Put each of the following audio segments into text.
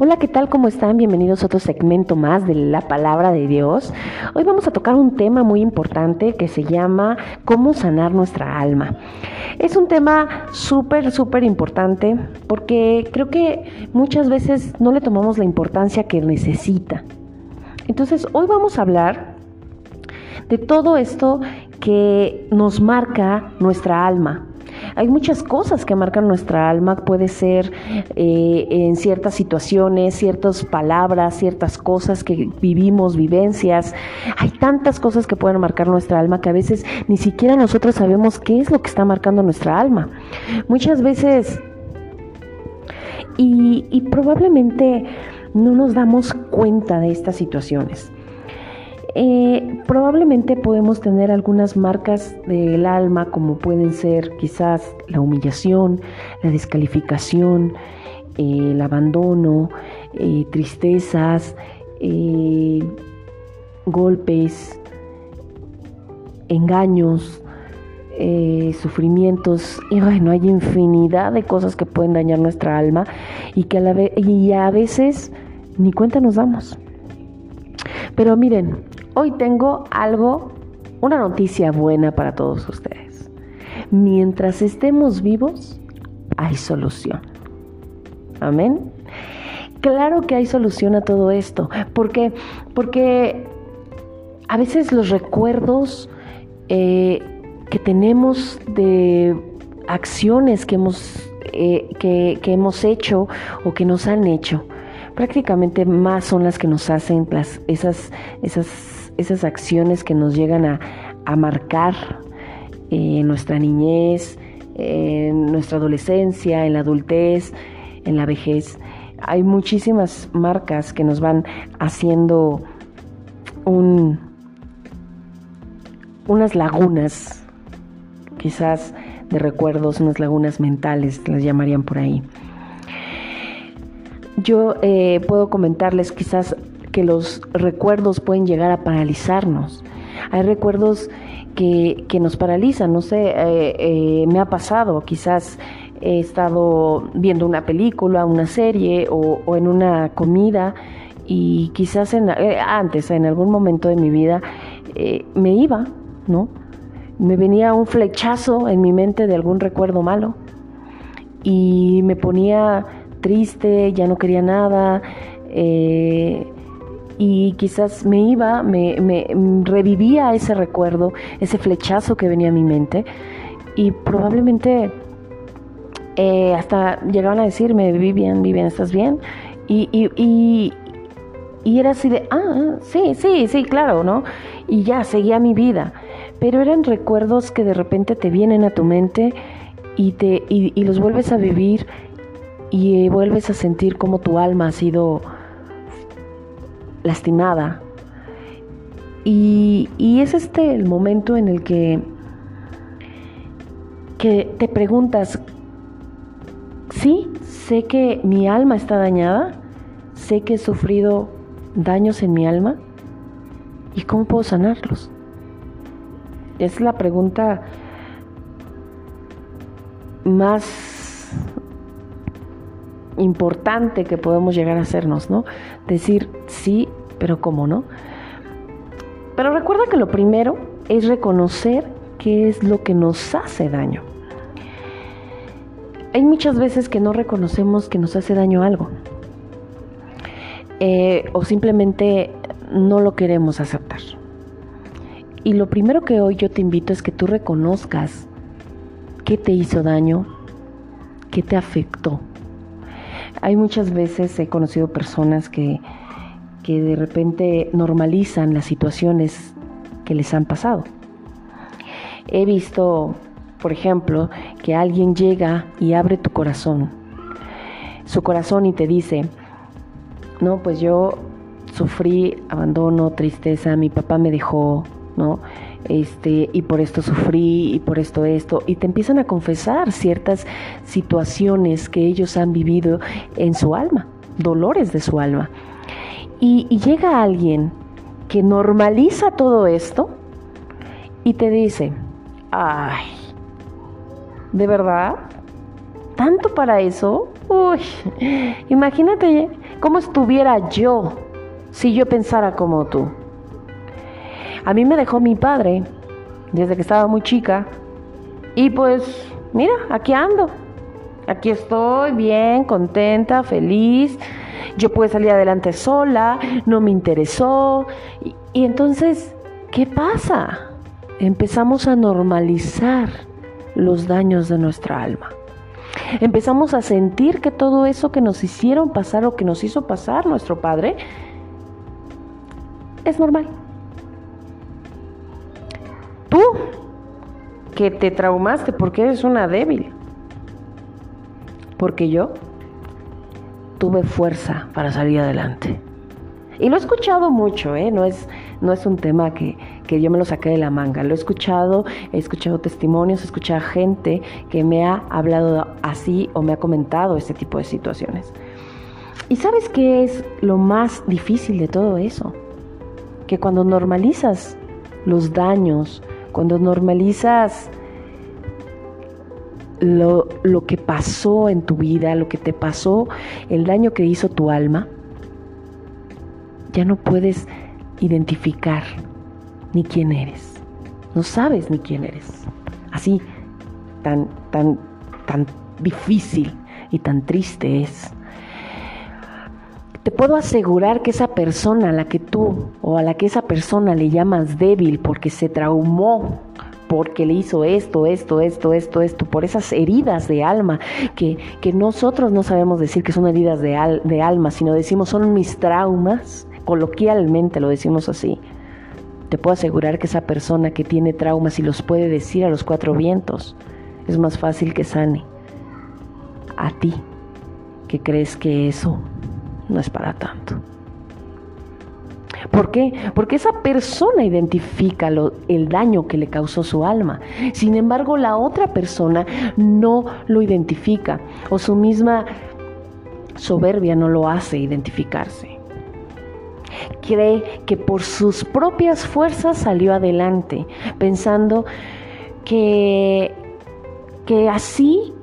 Hola, ¿qué tal? ¿Cómo están? Bienvenidos a otro segmento más de la palabra de Dios. Hoy vamos a tocar un tema muy importante que se llama cómo sanar nuestra alma. Es un tema súper, súper importante porque creo que muchas veces no le tomamos la importancia que necesita. Entonces, hoy vamos a hablar de todo esto que nos marca nuestra alma. Hay muchas cosas que marcan nuestra alma, puede ser eh, en ciertas situaciones, ciertas palabras, ciertas cosas que vivimos, vivencias. Hay tantas cosas que pueden marcar nuestra alma que a veces ni siquiera nosotros sabemos qué es lo que está marcando nuestra alma. Muchas veces, y, y probablemente no nos damos cuenta de estas situaciones. Eh, probablemente podemos tener algunas marcas del alma como pueden ser quizás la humillación, la descalificación, eh, el abandono, eh, tristezas, golpes, engaños, sufrimientos y bueno, hay infinidad de cosas que pueden dañar nuestra alma y que a, la y a veces ni cuenta nos damos. Pero miren, Hoy tengo algo, una noticia buena para todos ustedes. Mientras estemos vivos, hay solución. Amén. Claro que hay solución a todo esto. ¿Por qué? Porque a veces los recuerdos eh, que tenemos de acciones que hemos, eh, que hemos hecho o que nos han hecho, prácticamente más son las que nos hacen las, esas, esas esas acciones que nos llegan a, marcar en nuestra niñez, en nuestra adolescencia, en la adultez, en la vejez. Hay muchísimas marcas que nos van haciendo un, unas lagunas, quizás de recuerdos, unas lagunas mentales, las llamarían por ahí. Yo eh, puedo comentarles quizás que los recuerdos pueden llegar a paralizarnos. Hay recuerdos que, nos paralizan, no sé, eh, eh, me ha pasado, quizás he estado viendo una película, una serie o, en una comida y quizás eh, antes, en algún momento de mi vida, me iba, ¿no? Me venía un flechazo en mi mente de algún recuerdo malo y me ponía triste, ya no quería nada, y quizás me iba, me, revivía ese recuerdo, ese flechazo que venía a mi mente y probablemente eh, hasta llegaban a decirme, Vivian, Vivian, ¿estás bien? Y, y, y, y, era así de, ah, sí, sí, sí, claro, ¿no? Y ya, seguía mi vida. Pero eran recuerdos que de repente te vienen a tu mente y, te, y los vuelves a vivir y vuelves a sentir como tu alma ha sido lastimada. Y, es este el momento en el que, que te preguntas, sí, sé que mi alma está dañada, sé que he sufrido daños en mi alma, ¿y cómo puedo sanarlos? Es la pregunta más importante que podemos llegar a hacernos, ¿no? Decir, sí, pero ¿cómo no? Pero recuerda que lo primero es reconocer qué es lo que nos hace daño. Hay muchas veces que no reconocemos que nos hace daño algo. Eh, o simplemente no lo queremos aceptar. Y lo primero que hoy yo te invito es que tú reconozcas qué te hizo daño, qué te afectó. Hay muchas veces he conocido personas que que de repente normalizan las situaciones que les han pasado. He visto, por ejemplo, que alguien llega y abre tu corazón, su corazón y te dice, no, pues yo sufrí abandono, tristeza, mi papá me dejó, ¿no? Este, y por esto sufrí, y por esto esto, y te empiezan a confesar ciertas situaciones que ellos han vivido en su alma, dolores de su alma. Y, llega alguien que normaliza todo esto y te dice, ay, ¿de verdad? ¿Tanto para eso? Uy, imagínate ¿Cómo estuviera yo si yo pensara como tú? A mí me dejó mi padre desde que estaba muy chica y pues mira, aquí ando. Aquí estoy bien, contenta, feliz. Yo pude salir adelante sola, no me interesó. Y, y entonces, ¿qué pasa? Empezamos a normalizar los daños de nuestra alma. Empezamos a sentir que todo eso que nos hicieron pasar o que nos hizo pasar nuestro Padre es normal. Tú, que te traumaste porque eres una débil. Porque yo tuve fuerza para salir adelante. Y lo he escuchado mucho, ¿eh? no, es, no es un tema que, que yo me lo saqué de la manga. Lo he escuchado, he escuchado testimonios, he escuchado gente que me ha hablado así o me ha comentado este tipo de situaciones. ¿Y sabes qué es lo más difícil de todo eso? Que cuando normalizas los daños, cuando normalizas lo, lo, que pasó en tu vida, lo que te pasó, el daño que hizo tu alma, ya no puedes identificar ni quién eres. No sabes ni quién eres. Así, tan, tan, tan difícil y tan triste es. Te puedo asegurar que esa persona a la que tú o a la que esa persona le llamas débil porque se traumó, porque le hizo esto, esto, esto, esto, esto, por esas heridas de alma que, que nosotros no sabemos decir que son heridas de, de alma, sino decimos son mis traumas, coloquialmente lo decimos así. Te puedo asegurar que esa persona que tiene traumas y los puede decir a los cuatro vientos, es más fácil que sane. A ti, que crees que eso no es para tanto. ¿Por qué? Porque esa persona identifica el daño que le causó su alma. Sin embargo, la otra persona no lo identifica o su misma soberbia no lo hace identificarse cree que por sus propias fuerzas salió adelante, pensando que, que así,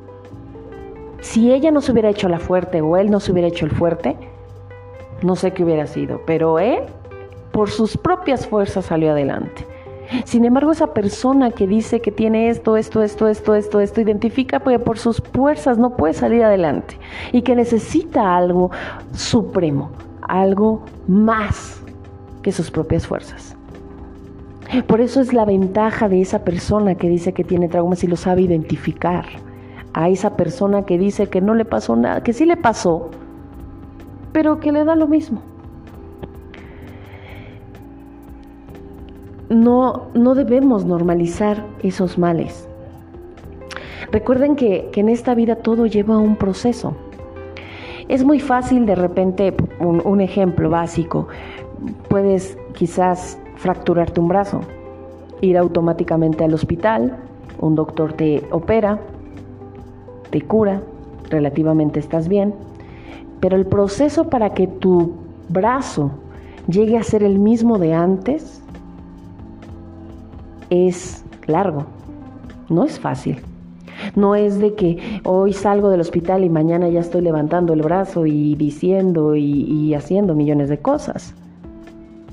si ella no se hubiera hecho la fuerte o él no se hubiera hecho el fuerte, no sé qué hubiera sido, pero él por sus propias fuerzas salió adelante. Sin embargo, esa persona que dice que tiene esto, esto, esto, esto, esto, esto, identifica que por sus fuerzas no puede salir adelante y que necesita algo supremo, algo más que sus propias fuerzas. Por eso es la ventaja de esa persona que dice que tiene traumas y lo sabe identificar. A esa persona que dice que no le pasó nada, que sí le pasó, pero que le da lo mismo. No, no debemos normalizar esos males. Recuerden que, que en esta vida todo lleva un proceso. Es muy fácil de repente, un, ejemplo básico, puedes quizás fracturarte un brazo, ir automáticamente al hospital, un doctor te opera, te cura, relativamente estás bien, pero el proceso para que tu brazo llegue a ser el mismo de antes es largo, no es fácil. No es de que hoy salgo del hospital y mañana ya estoy levantando el brazo y diciendo y, haciendo millones de cosas.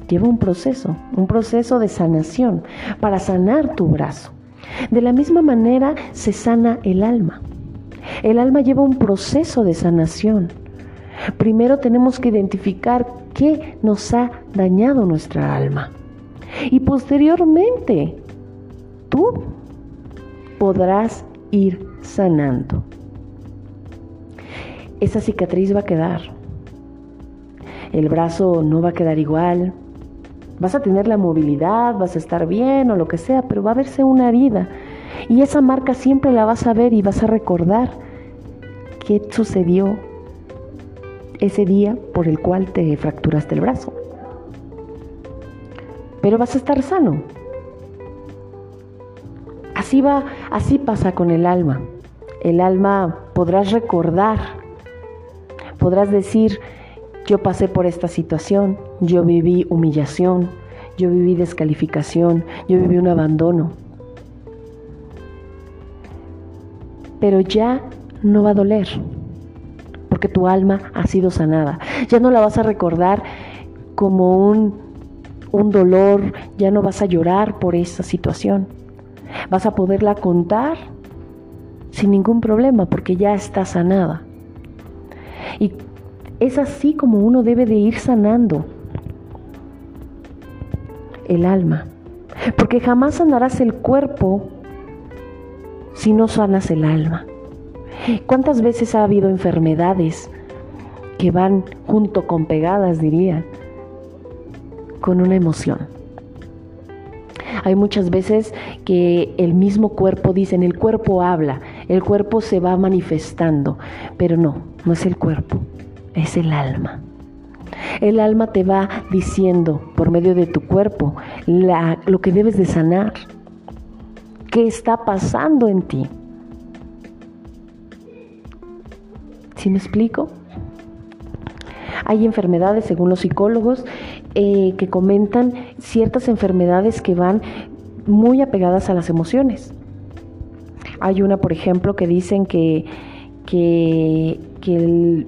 Lleva un proceso, un proceso de sanación para sanar tu brazo. De la misma manera se sana el alma. El alma lleva un proceso de sanación. Primero tenemos que identificar qué nos ha dañado nuestra alma. Y posteriormente, tú podrás ir sanando. Esa cicatriz va a quedar. El brazo no va a quedar igual. Vas a tener la movilidad, vas a estar bien o lo que sea, pero va a verse una herida. Y esa marca siempre la vas a ver y vas a recordar qué sucedió ese día por el cual te fracturaste el brazo. Pero vas a estar sano. Así va, así pasa con el alma. El alma podrás recordar, podrás decir, yo pasé por esta situación, yo viví humillación, yo viví descalificación, yo viví un abandono. Pero ya no va a doler, porque tu alma ha sido sanada. Ya no la vas a recordar como un, un dolor, ya no vas a llorar por esa situación. Vas a poderla contar sin ningún problema porque ya está sanada. Y es así como uno debe de ir sanando el alma. Porque jamás sanarás el cuerpo si no sanas el alma. ¿Cuántas veces ha habido enfermedades que van junto con pegadas, dirían, con una emoción? Hay muchas veces que el mismo cuerpo, dicen, el cuerpo habla, el cuerpo se va manifestando, pero no, no es el cuerpo, es el alma. El alma te va diciendo por medio de tu cuerpo lo que debes de sanar, qué está pasando en ti. ¿Sí me explico? Hay enfermedades, según los psicólogos, eh, que comentan ciertas enfermedades que van muy apegadas a las emociones. Hay una, por ejemplo, que dicen que, que, que,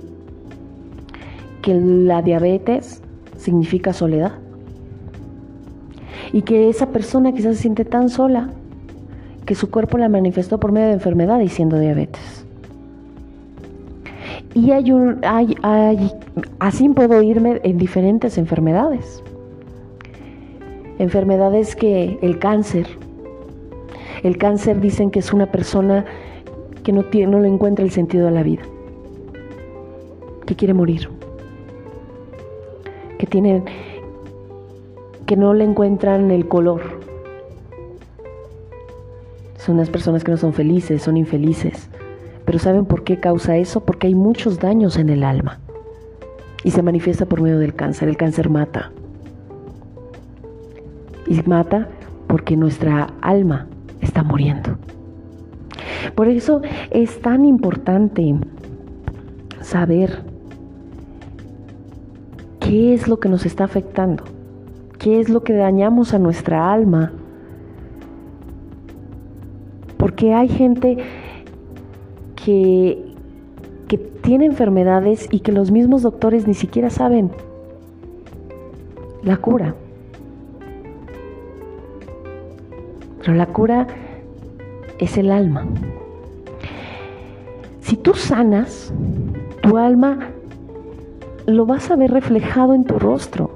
que la diabetes significa soledad. Y que esa persona quizás se siente tan sola que su cuerpo la manifestó por medio de enfermedad diciendo diabetes. Y hay un, hay, hay, así puedo irme en diferentes enfermedades. Enfermedades que el cáncer. El cáncer dicen que es una persona que no, tiene, no le encuentra el sentido a la vida. Que quiere morir. Que tiene que no le encuentran el color. Son unas personas que no son felices, son infelices. Pero ¿saben por qué causa eso? Porque hay muchos daños en el alma. Y se manifiesta por medio del cáncer. El cáncer mata. Y mata porque nuestra alma está muriendo. Por eso es tan importante saber qué es lo que nos está afectando, qué es lo que dañamos a nuestra alma. Porque hay gente que, que tiene enfermedades y que los mismos doctores ni siquiera saben la cura. Pero la cura es el alma. Si tú sanas, tu alma lo vas a ver reflejado en tu rostro.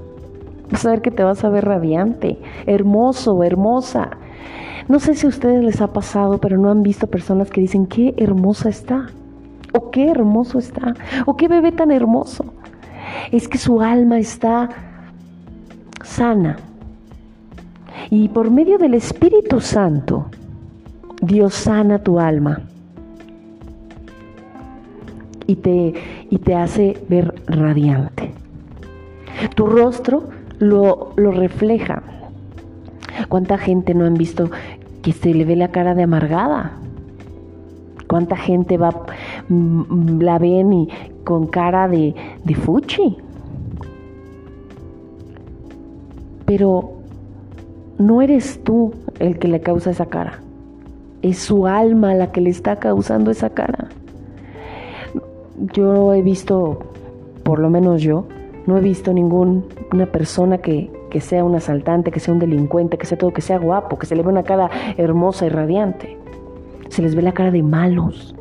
Vas a ver que te vas a ver radiante, hermoso, hermosa. No sé si a ustedes les ha pasado, pero no han visto personas que dicen, qué hermosa está, o qué hermoso está, o qué bebé tan hermoso. Es que su alma está sana. Y por medio del Espíritu Santo, Dios sana tu alma y te, y te hace ver radiante. Tu rostro lo, lo refleja. ¿Cuánta gente no han visto que se le ve la cara de amargada. ¿Cuánta gente va, mm, la ven con cara de, de fuchi? Pero no eres tú el que le causa esa cara. Es su alma la que le está causando esa cara. Yo he visto, por lo menos yo, no he visto ninguna persona que, que sea un asaltante, que sea un delincuente, que sea todo, que sea guapo, que se le ve una cara hermosa y radiante. Se les ve la cara de malos.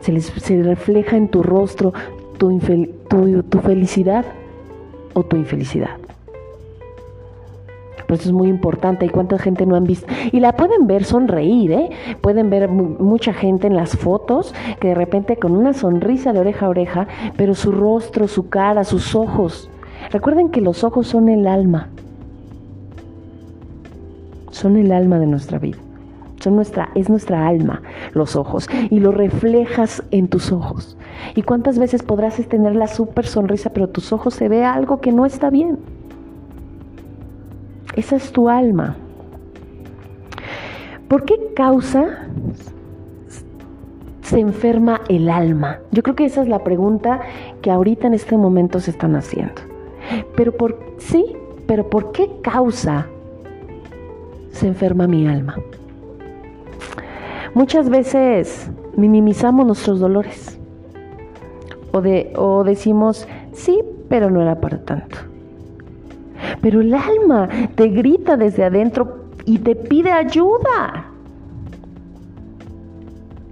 Se les refleja en tu rostro tu, tu, felicidad o tu infelicidad. Por eso es muy importante. ¿Y cuánta gente no han visto? Y la pueden ver sonreír, ¿eh? Pueden ver mucha gente en las fotos que de repente con una sonrisa de oreja a oreja, pero su rostro, su cara, sus ojos Recuerden que los ojos son el alma. Son el alma de nuestra vida. Son nuestra, es nuestra alma, los ojos. Y lo reflejas en tus ojos. ¿Y cuántas veces podrás tener la súper sonrisa, pero tus ojos se ve algo que no está bien? Esa es tu alma. ¿Por qué causa se enferma el alma? Yo creo que esa es la pregunta que ahorita en este momento se están haciendo. Pero por sí, pero ¿por qué causa se enferma mi alma? Muchas veces minimizamos nuestros dolores o, de, o decimos, sí, pero no era para tanto. Pero el alma te grita desde adentro y te pide ayuda.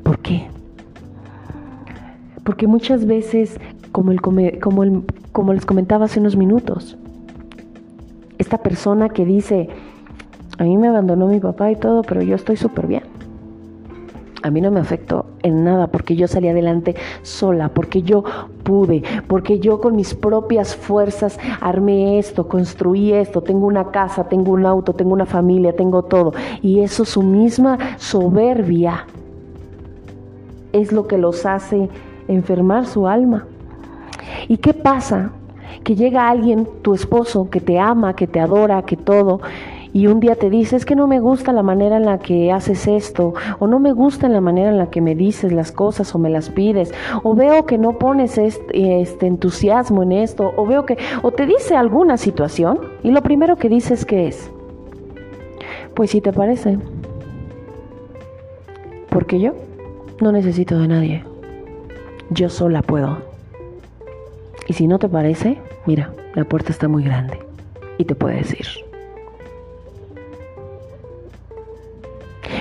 ¿Por qué? Porque muchas veces, como, el, como, el, como les comentaba hace unos minutos, esta persona que dice, a mí me abandonó mi papá y todo, pero yo estoy súper bien. A mí no me afectó en nada porque yo salí adelante sola, porque yo pude, porque yo con mis propias fuerzas armé esto, construí esto, tengo una casa, tengo un auto, tengo una familia, tengo todo. Y eso su misma soberbia es lo que los hace enfermar su alma. ¿Y qué pasa? Que llega alguien, tu esposo, que te ama, que te adora, que todo, y un día te dice, es que no me gusta la manera en la que haces esto, o no me gusta la manera en la que me dices las cosas o me las pides, o veo que no pones este, este entusiasmo en esto, o veo que, o te dice alguna situación, y lo primero que dices que es, pues si te parece, porque yo no necesito de nadie, yo sola puedo. Y si no te parece, mira, la puerta está muy grande y te puedes ir.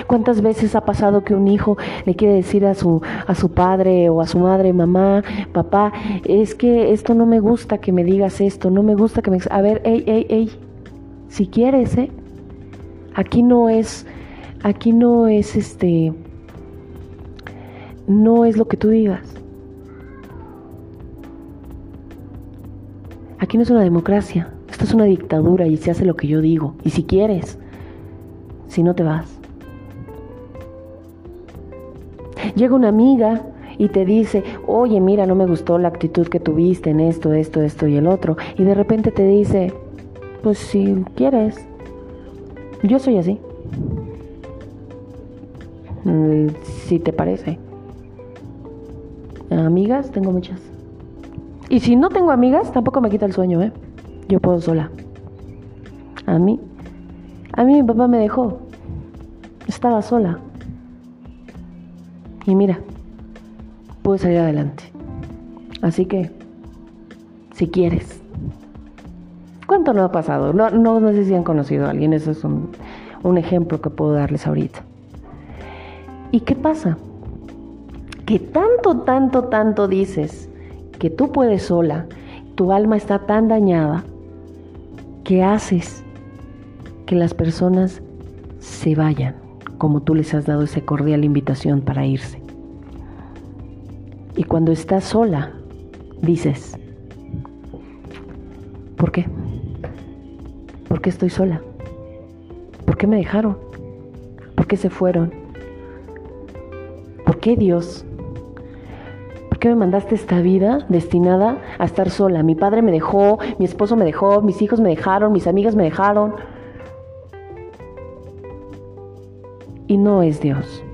¿Cuántas veces ha pasado que un hijo le quiere decir a su, a su padre o a su madre, mamá, papá, es que esto no me gusta que me digas esto, no me gusta que me... A ver, ey, ey, ey, si quieres, ¿eh? Aquí no es, aquí no es este, no es lo que tú digas. Aquí no es una democracia, esto es una dictadura y se hace lo que yo digo. Y si quieres, si no te vas. Llega una amiga y te dice, oye, mira, no me gustó la actitud que tuviste en esto, esto, esto y el otro. Y de repente te dice, pues si quieres, yo soy así. Mm, si te parece. Amigas, tengo muchas. Y si no tengo amigas, tampoco me quita el sueño, ¿eh? Yo puedo sola. A mí, a mí mi papá me dejó. Estaba sola. Y mira, pude salir adelante. Así que, si quieres. ¿Cuánto no ha pasado? No, no, sé si han conocido a alguien, eso es un, un ejemplo que puedo darles ahorita. ¿Y qué pasa? Que tanto, tanto, tanto dices que tú puedes sola, tu alma está tan dañada, que haces que las personas se vayan como tú les has dado esa cordial invitación para irse. Y cuando estás sola, dices, ¿por qué? ¿Por qué estoy sola? ¿Por qué me dejaron? ¿Por qué se fueron? ¿Por qué Dios? ¿Por qué me mandaste esta vida destinada a estar sola? Mi padre me dejó, mi esposo me dejó, mis hijos me dejaron, mis amigas me dejaron. y no es Dios.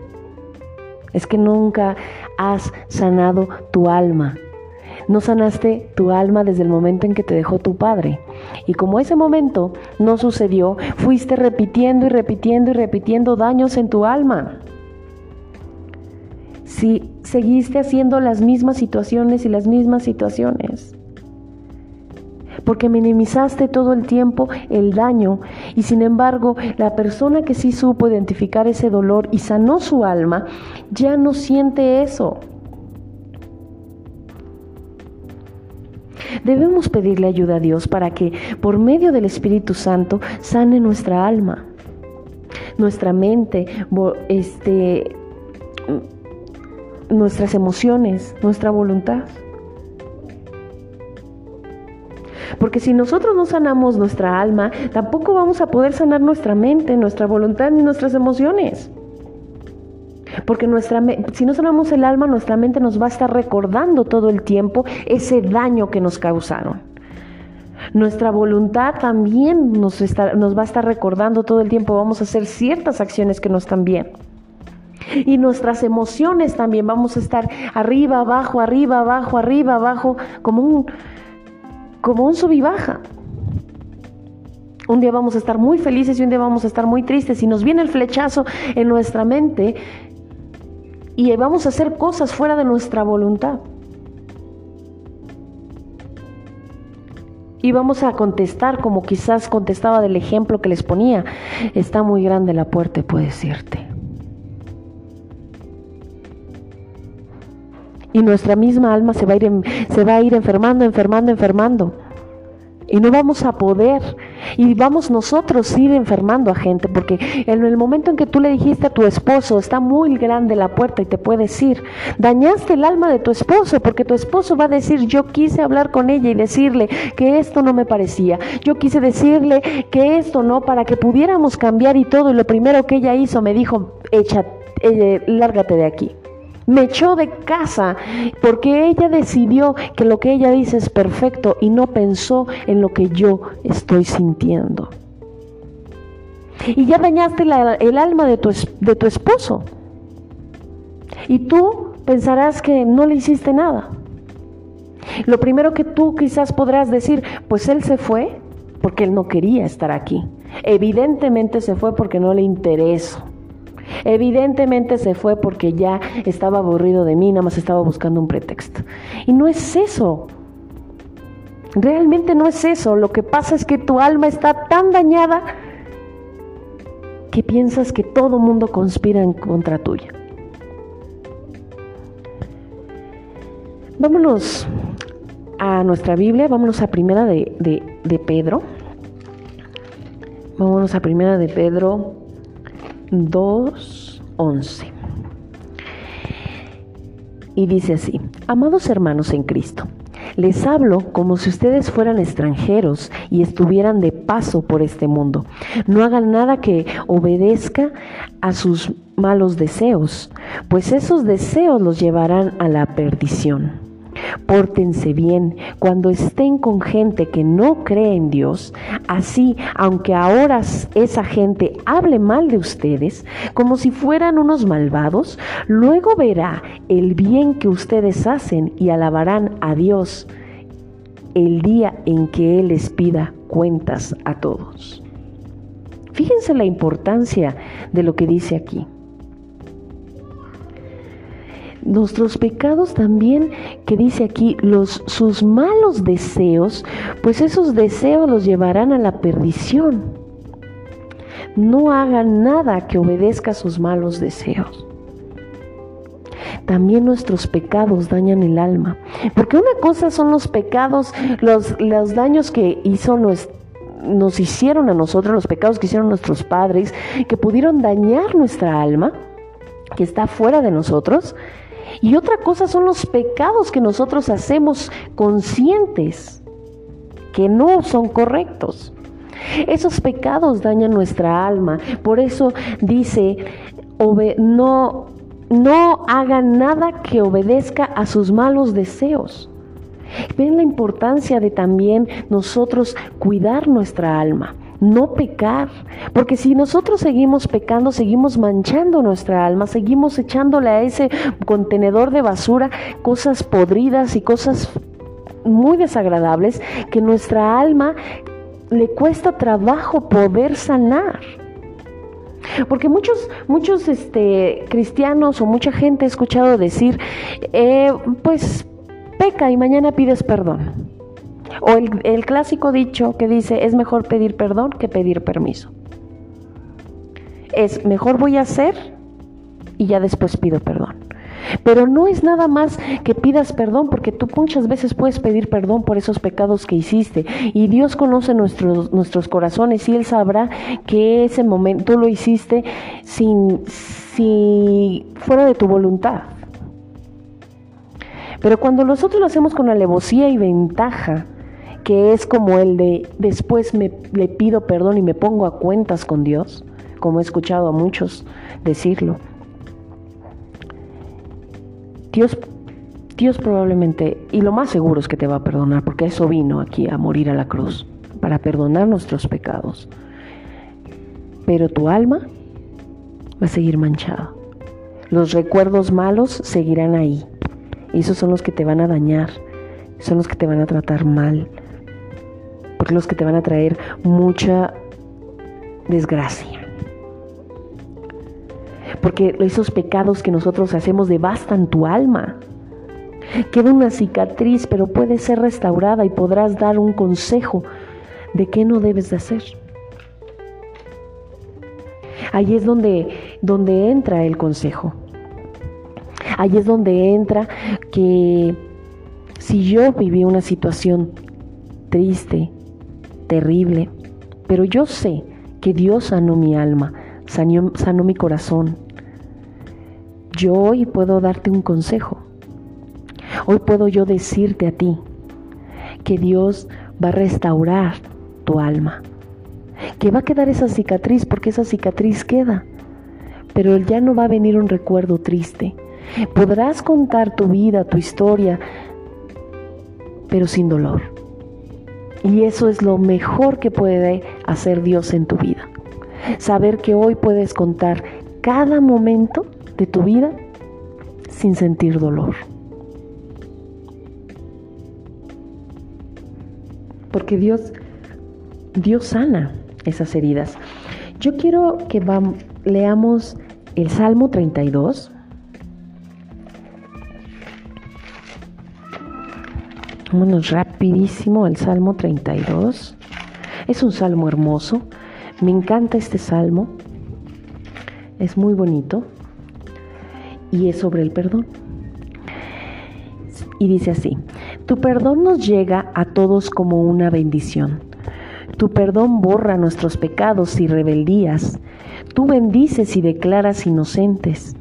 Es que nunca has sanado tu alma. No sanaste tu alma desde el momento en que te dejó tu padre. Y como ese momento no sucedió, fuiste repitiendo y repitiendo y repitiendo daños en tu alma. Si seguiste haciendo las mismas situaciones y las mismas situaciones porque minimizaste todo el tiempo el daño y sin embargo la persona que sí supo identificar ese dolor y sanó su alma, ya no siente eso. Debemos pedirle ayuda a Dios para que por medio del Espíritu Santo sane nuestra alma, nuestra mente, este, nuestras emociones, nuestra voluntad. Porque si nosotros no sanamos nuestra alma, tampoco vamos a poder sanar nuestra mente, nuestra voluntad ni nuestras emociones. Porque nuestra, si no sanamos el alma, nuestra mente nos va a estar recordando todo el tiempo ese daño que nos causaron. Nuestra voluntad también nos, va a estar recordando todo el tiempo, vamos a hacer ciertas acciones que no están bien. Y nuestras emociones también vamos a estar arriba, abajo, arriba, abajo, arriba, abajo, como un, como un sub y baja. Un día vamos a estar muy felices y un día vamos a estar muy tristes y nos viene el flechazo en nuestra mente y vamos a hacer cosas fuera de nuestra voluntad. Y vamos a contestar como quizás contestaba del ejemplo que les ponía. Está muy grande la puerta, puedes irte. Y nuestra misma alma se va a ir, se va a ir enfermando, enfermando, enfermando y no vamos a poder. Y vamos nosotros ir enfermando a gente, porque en el momento en que tú le dijiste a tu esposo, está muy grande la puerta y te puedes ir, dañaste el alma de tu esposo, porque tu esposo va a decir, yo quise hablar con ella y decirle que esto no me parecía, yo quise decirle que esto no, para que pudiéramos cambiar y todo, y lo primero que ella hizo me dijo, echa, eh, lárgate de aquí. Me echó de casa porque ella decidió que lo que ella dice es perfecto y no pensó en lo que yo estoy sintiendo. Y ya dañaste el alma de tu, de tu esposo. Y tú pensarás que no le hiciste nada. Lo primero que tú quizás podrás decir, pues él se fue porque él no quería estar aquí. Evidentemente se fue porque no le interesó. Evidentemente se fue porque ya estaba aburrido de mí, nada más estaba buscando un pretexto. Y no es eso. Realmente no es eso. Lo que pasa es que tu alma está tan dañada que piensas que todo mundo conspira en contra tuya. Vámonos a nuestra Biblia, vámonos a primera de, de Pedro. Vámonos a primera de Pedro 2.11. Y dice así, amados hermanos en Cristo, les hablo como si ustedes fueran extranjeros y estuvieran de paso por este mundo. No hagan nada que obedezca a sus malos deseos, pues esos deseos los llevarán a la perdición. Pórtense bien cuando estén con gente que no cree en Dios, así, aunque ahora esa gente hable mal de ustedes, como si fueran unos malvados, luego verá el bien que ustedes hacen y alabarán a Dios el día en que Él les pida cuentas a todos. Fíjense la importancia de lo que dice aquí nuestros pecados también, que dice aquí, los, sus malos deseos, pues esos deseos los llevarán a la perdición. No hagan nada que obedezca sus malos deseos. También nuestros pecados dañan el alma. Porque una cosa son los pecados, los, los daños que hizo nos hicieron a nosotros, los pecados que hicieron nuestros padres, que pudieron dañar nuestra alma, que está fuera de nosotros, y otra cosa son los pecados que nosotros hacemos conscientes, que no son correctos. Esos pecados dañan nuestra alma. Por eso dice, no, no hagan nada que obedezca a sus malos deseos. Ven la importancia de también nosotros cuidar nuestra alma no pecar. Porque si nosotros seguimos pecando, seguimos manchando nuestra alma, seguimos echándole a ese contenedor de basura cosas podridas y cosas muy desagradables que nuestra alma le cuesta trabajo poder sanar. Porque muchos, muchos este, cristianos o mucha gente he escuchado decir, eh, pues peca y mañana pides perdón. O el, clásico dicho que dice, es mejor pedir perdón que pedir permiso. Es mejor voy a hacer y ya después pido perdón. Pero no es nada más que pidas perdón, porque tú muchas veces puedes pedir perdón por esos pecados que hiciste. Y Dios conoce nuestros, nuestros corazones y Él sabrá que ese momento lo hiciste sin, si fuera de tu voluntad. Pero cuando nosotros lo hacemos con alevosía y ventaja, que es como el de después me, le pido perdón y me pongo a cuentas con Dios, como he escuchado a muchos decirlo. Dios, Dios probablemente, y lo más seguro es que te va a perdonar, porque eso vino aquí a morir a la cruz, para perdonar nuestros pecados. Pero tu alma va a seguir manchada. Los recuerdos malos seguirán ahí. Y esos son los que te van a dañar, son los que te van a tratar mal, porque los que te van a traer mucha desgracia. Porque esos pecados que nosotros hacemos devastan tu alma. Queda una cicatriz, pero puede ser restaurada y podrás dar un consejo de qué no debes de hacer. Ahí es donde, donde entra el consejo. Ahí es donde entra que si yo viví una situación triste, terrible, pero yo sé que Dios sanó mi alma, sanó, sanó mi corazón, yo hoy puedo darte un consejo. Hoy puedo yo decirte a ti que Dios va a restaurar tu alma, que va a quedar esa cicatriz porque esa cicatriz queda, pero ya no va a venir un recuerdo triste. Podrás contar tu vida, tu historia, pero sin dolor. Y eso es lo mejor que puede hacer Dios en tu vida. Saber que hoy puedes contar cada momento de tu vida sin sentir dolor. Porque Dios, Dios sana esas heridas. Yo quiero que leamos el Salmo 32. Vámonos rapidísimo al Salmo 32. Es un salmo hermoso. Me encanta este salmo. Es muy bonito y es sobre el perdón. Y dice así, tu perdón nos llega a todos como una bendición. Tu perdón borra nuestros pecados y rebeldías. Tú bendices y declaras inocentes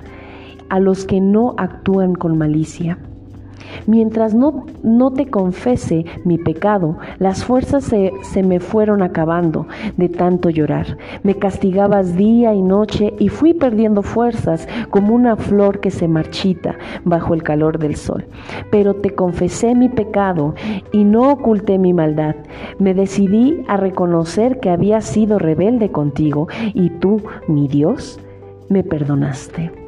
a los que no actúan con malicia. Mientras no, no te confese mi pecado, las fuerzas se, se me fueron acabando de tanto llorar. Me castigabas día y noche y fui perdiendo fuerzas como una flor que se marchita bajo el calor del sol. Pero te confesé mi pecado y no oculté mi maldad. Me decidí a reconocer que había sido rebelde contigo y tú, mi Dios, me perdonaste.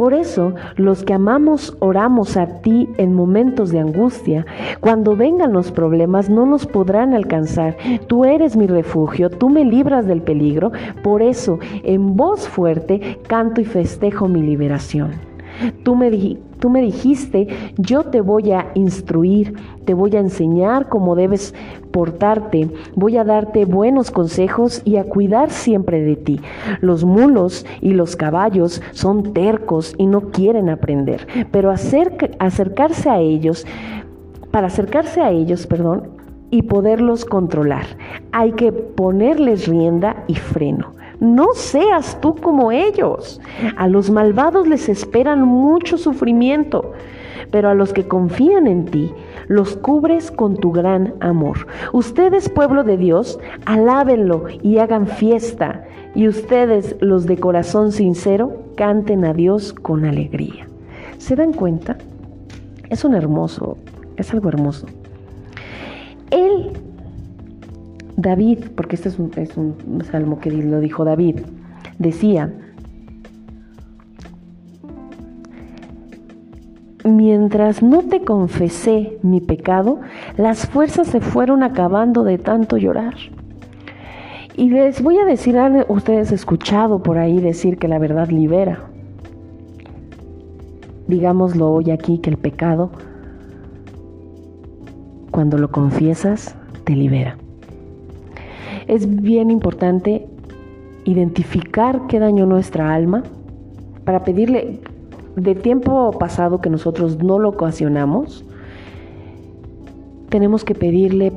Por eso los que amamos oramos a ti en momentos de angustia. Cuando vengan los problemas no nos podrán alcanzar. Tú eres mi refugio, tú me libras del peligro. Por eso en voz fuerte canto y festejo mi liberación. Tú me, tú me dijiste, yo te voy a instruir, te voy a enseñar cómo debes portarte, voy a darte buenos consejos y a cuidar siempre de ti. Los mulos y los caballos son tercos y no quieren aprender, pero acercarse a ellos, para acercarse a ellos, perdón, y poderlos controlar, hay que ponerles rienda y freno. No seas tú como ellos. A los malvados les esperan mucho sufrimiento, pero a los que confían en ti, los cubres con tu gran amor. Ustedes, pueblo de Dios, alábenlo y hagan fiesta. Y ustedes, los de corazón sincero, canten a Dios con alegría. ¿Se dan cuenta? Es un hermoso, es algo hermoso. Él David, porque este es un, salmo que lo dijo David, decía, mientras no te confesé mi pecado, las fuerzas se fueron acabando de tanto llorar. Y les voy a decir, han ustedes escuchado por ahí decir que la verdad libera. Digámoslo hoy aquí que el pecado, cuando lo confiesas, te libera es bien importante identificar qué dañó nuestra alma para pedirle de tiempo pasado que nosotros no lo ocasionamos. Tenemos que pedirle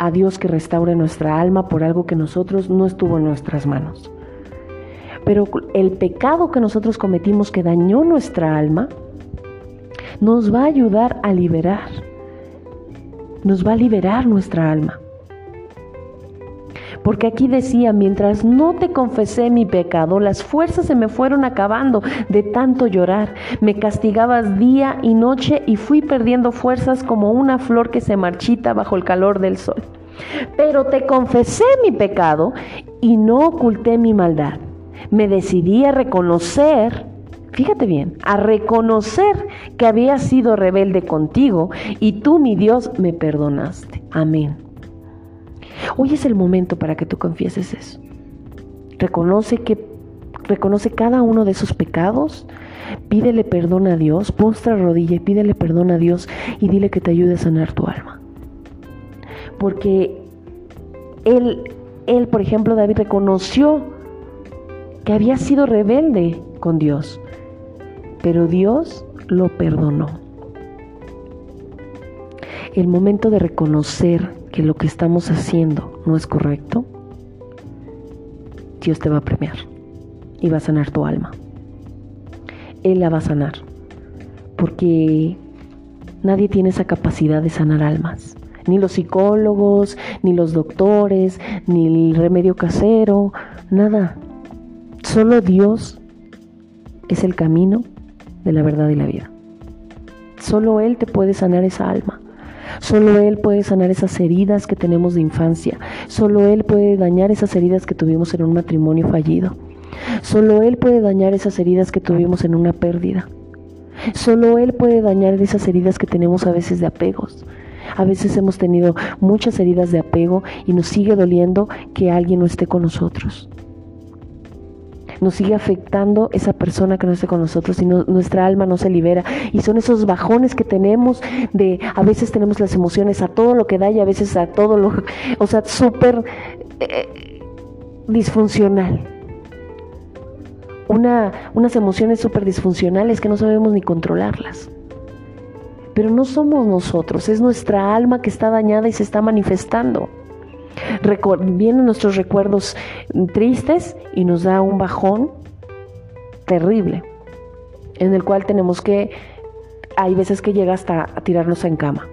a Dios que restaure nuestra alma por algo que nosotros no estuvo en nuestras manos. Pero el pecado que nosotros cometimos que dañó nuestra alma, nos va a ayudar a liberar. Nos va a liberar nuestra alma. Porque aquí decía, mientras no te confesé mi pecado, las fuerzas se me fueron acabando de tanto llorar. Me castigabas día y noche y fui perdiendo fuerzas como una flor que se marchita bajo el calor del sol. Pero te confesé mi pecado y no oculté mi maldad. Me decidí a reconocer Fíjate bien, a reconocer que había sido rebelde contigo y tú, mi Dios, me perdonaste. Amén. Hoy es el momento para que tú confieses eso. Reconoce que reconoce cada uno de esos pecados, pídele perdón a Dios, postra rodilla y pídele perdón a Dios y dile que te ayude a sanar tu alma. Porque él, él, por ejemplo, David reconoció que había sido rebelde con Dios, pero Dios lo perdonó. El momento de reconocer que lo que estamos haciendo no es correcto, Dios te va a premiar y va a sanar tu alma. Él la va a sanar. Porque nadie tiene esa capacidad de sanar almas. Ni los psicólogos, ni los doctores, ni el remedio casero, nada. Solo Dios es el camino de la verdad y la vida. Solo Él te puede sanar esa alma. Solo Él puede sanar esas heridas que tenemos de infancia. Solo Él puede dañar esas heridas que tuvimos en un matrimonio fallido. Solo Él puede dañar esas heridas que tuvimos en una pérdida. Solo Él puede dañar esas heridas que tenemos a veces de apegos. A veces hemos tenido muchas heridas de apego y nos sigue doliendo que alguien no esté con nosotros. Nos sigue afectando esa persona que no esté con nosotros y nuestra alma no se libera. Y son esos bajones que tenemos de a veces tenemos las emociones a todo lo que da y a veces a todo lo, o sea, súper eh, disfuncional unas emociones súper disfuncionales que no sabemos ni controlarlas. Pero no somos nosotros, es nuestra alma que está dañada y se está manifestando. Vienen nuestros recuerdos tristes y nos da un bajón terrible, en el cual tenemos que, hay veces que llega hasta tirarnos en cama.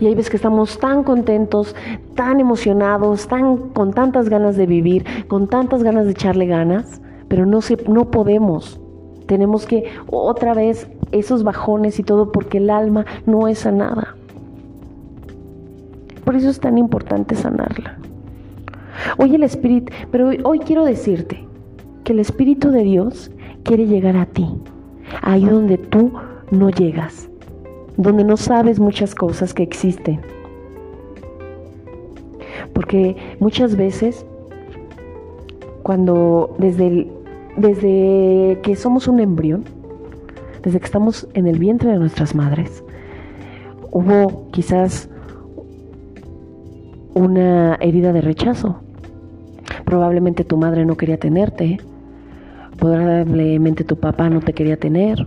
Y hay veces que estamos tan contentos, tan emocionados, tan con tantas ganas de vivir, con tantas ganas de echarle ganas, pero no se, no podemos. Tenemos que otra vez esos bajones y todo porque el alma no es sanada. Por eso es tan importante sanarla. Hoy el Espíritu, pero hoy quiero decirte que el Espíritu de Dios quiere llegar a ti, ahí donde tú no llegas donde no sabes muchas cosas que existen. Porque muchas veces, cuando desde, desde que somos un embrión, desde que estamos en el vientre de nuestras madres, hubo quizás una herida de rechazo. Probablemente tu madre no quería tenerte, probablemente tu papá no te quería tener,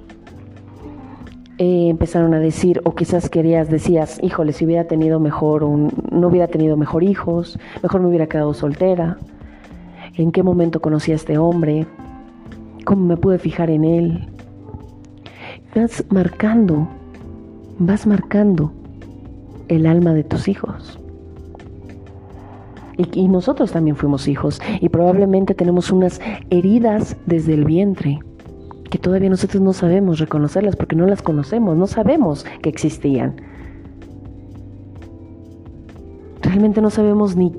eh, empezaron a decir, o quizás querías, decías, híjole, si hubiera tenido mejor, un, no hubiera tenido mejor hijos, mejor me hubiera quedado soltera, en qué momento conocí a este hombre, cómo me pude fijar en él. Vas marcando, vas marcando el alma de tus hijos. Y, nosotros también fuimos hijos y probablemente tenemos unas heridas desde el vientre que todavía nosotros no sabemos reconocerlas porque no las conocemos, no sabemos que existían. Realmente no sabemos ni,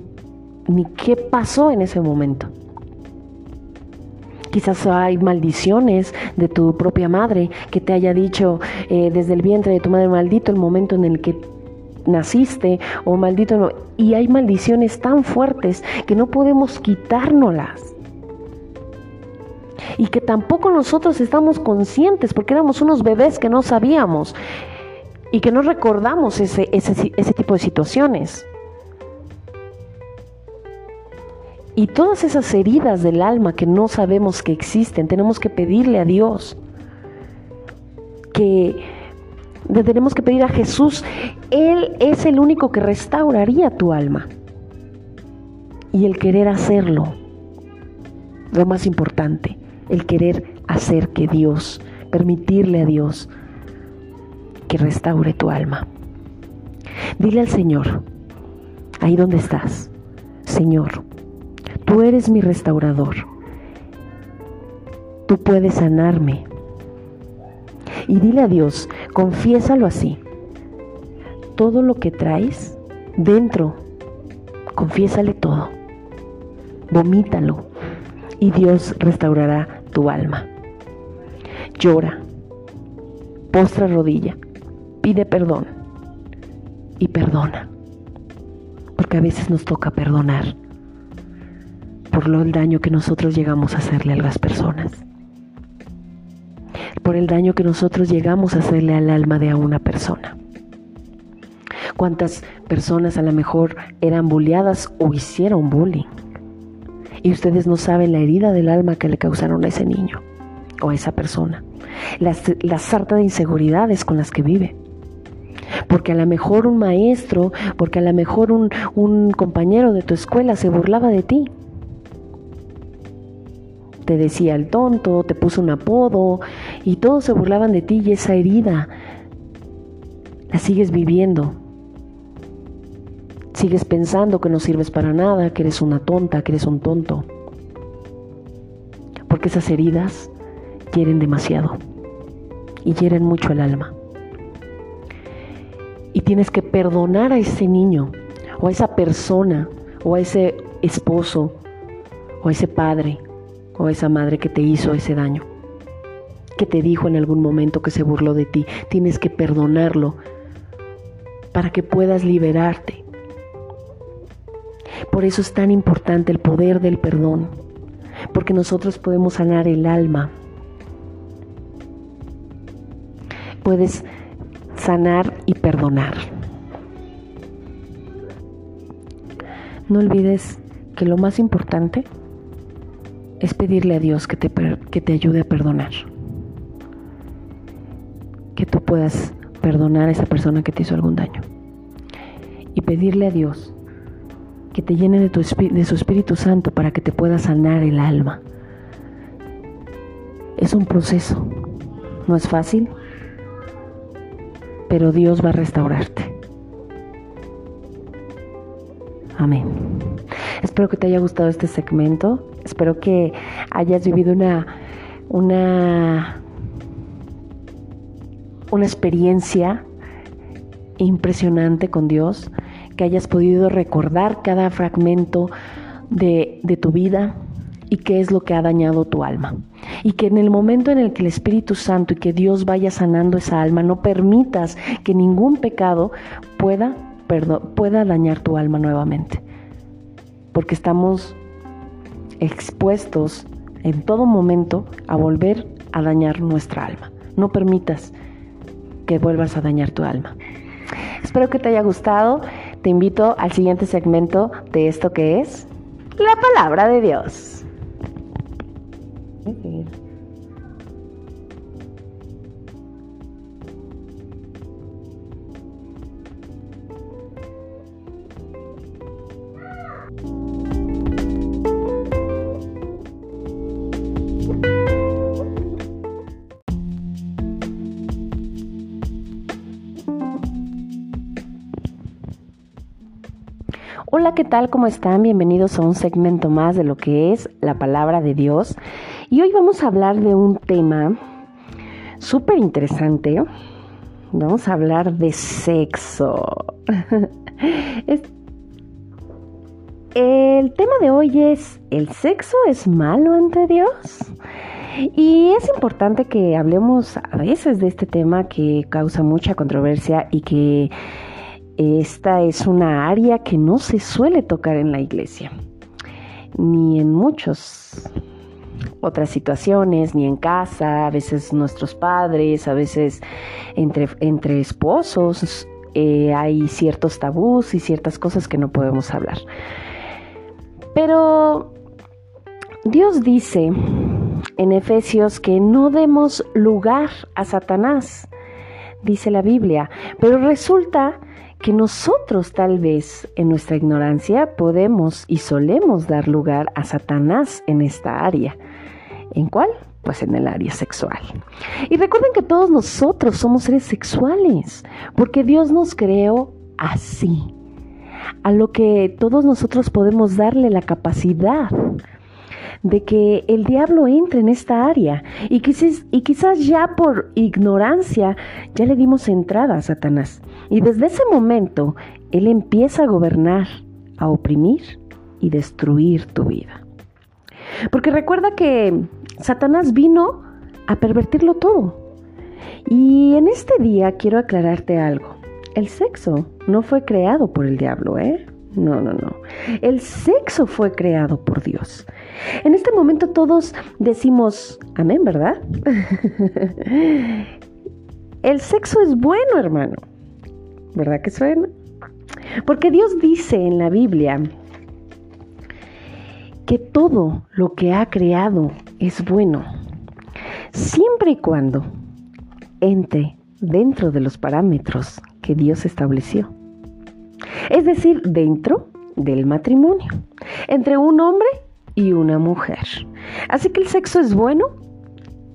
ni qué pasó en ese momento. Quizás hay maldiciones de tu propia madre que te haya dicho eh, desde el vientre de tu madre maldito el momento en el que naciste o maldito no. Y hay maldiciones tan fuertes que no podemos quitárnoslas y que tampoco nosotros estamos conscientes porque éramos unos bebés que no sabíamos y que no recordamos ese, ese, tipo de situaciones. Y todas esas heridas del alma que no sabemos que existen, tenemos que pedirle a Dios que tenemos que pedir a Jesús, Él es el único que restauraría tu alma. Y el querer hacerlo, lo más importante el querer hacer que Dios, permitirle a Dios que restaure tu alma. Dile al Señor, ahí donde estás, Señor, tú eres mi restaurador, tú puedes sanarme. Y dile a Dios, confiésalo así, todo lo que traes dentro, confiésale todo, vomítalo y Dios restaurará tu alma. Llora, postra rodilla, pide perdón y perdona. Porque a veces nos toca perdonar por lo el daño que nosotros llegamos a hacerle a las personas. Por el daño que nosotros llegamos a hacerle al alma de una persona. ¿Cuántas personas a lo mejor eran bulliadas o hicieron bullying? Y ustedes no saben la herida del alma que le causaron a ese niño o a esa persona. La, sarta de inseguridades con las que vive. Porque a lo mejor un maestro, porque a lo mejor un compañero de tu escuela se burlaba de ti te decía el tonto, te puso un apodo y todos se burlaban de ti y esa herida la sigues viviendo. Sigues pensando que no sirves para nada, que eres una tonta, que eres un tonto. Porque esas heridas hieren demasiado y hieren mucho el alma. Y tienes que perdonar a ese niño o a esa persona o a ese esposo o a ese padre o esa madre que te hizo ese daño, que te dijo en algún momento que se burló de ti. Tienes que perdonarlo para que puedas liberarte. Por eso es tan importante el poder del perdón, porque nosotros podemos sanar el alma. Puedes sanar y perdonar. No olvides que lo más importante es pedirle a Dios que te, que te ayude a perdonar. Que tú puedas perdonar a esa persona que te hizo algún daño. Y pedirle a Dios que te llene de, de su Espíritu Santo para que te pueda sanar el alma. Es un proceso, no es fácil, pero Dios va a restaurarte. Amén. Espero que te haya gustado este segmento. Espero que hayas vivido una, una, una experiencia impresionante con Dios, que hayas podido recordar cada fragmento de, de tu vida y qué es lo que ha dañado tu alma. Y que en el momento en el que el Espíritu Santo y que Dios vaya sanando esa alma, no permitas que ningún pecado pueda, pueda dañar tu alma nuevamente. Porque estamos expuestos en todo momento a volver a dañar nuestra alma. No permitas que vuelvas a dañar tu alma. Espero que te haya gustado. Te invito al siguiente segmento de esto que es la palabra de Dios. Hola, ¿qué tal? ¿Cómo están? Bienvenidos a un segmento más de lo que es la palabra de Dios. Y hoy vamos a hablar de un tema súper interesante. Vamos a hablar de sexo. El tema de hoy es, ¿el sexo es malo ante Dios? Y es importante que hablemos a veces de este tema que causa mucha controversia y que esta es una área que no se suele tocar en la iglesia, ni en muchas otras situaciones, ni en casa, a veces nuestros padres, a veces entre, entre esposos, eh, hay ciertos tabús y ciertas cosas que no podemos hablar. Pero Dios dice en Efesios que no demos lugar a Satanás, dice la Biblia, pero resulta que nosotros tal vez en nuestra ignorancia podemos y solemos dar lugar a Satanás en esta área. ¿En cuál? Pues en el área sexual. Y recuerden que todos nosotros somos seres sexuales, porque Dios nos creó así, a lo que todos nosotros podemos darle la capacidad de que el diablo entre en esta área y quizás, y quizás ya por ignorancia ya le dimos entrada a Satanás. Y desde ese momento él empieza a gobernar, a oprimir y destruir tu vida. Porque recuerda que Satanás vino a pervertirlo todo. Y en este día quiero aclararte algo. El sexo no fue creado por el diablo, ¿eh? No, no, no. El sexo fue creado por Dios. En este momento todos decimos, amén, ¿verdad? El sexo es bueno, hermano. ¿Verdad que suena? Porque Dios dice en la Biblia que todo lo que ha creado es bueno, siempre y cuando entre dentro de los parámetros que Dios estableció. Es decir, dentro del matrimonio, entre un hombre y una mujer. Así que el sexo es bueno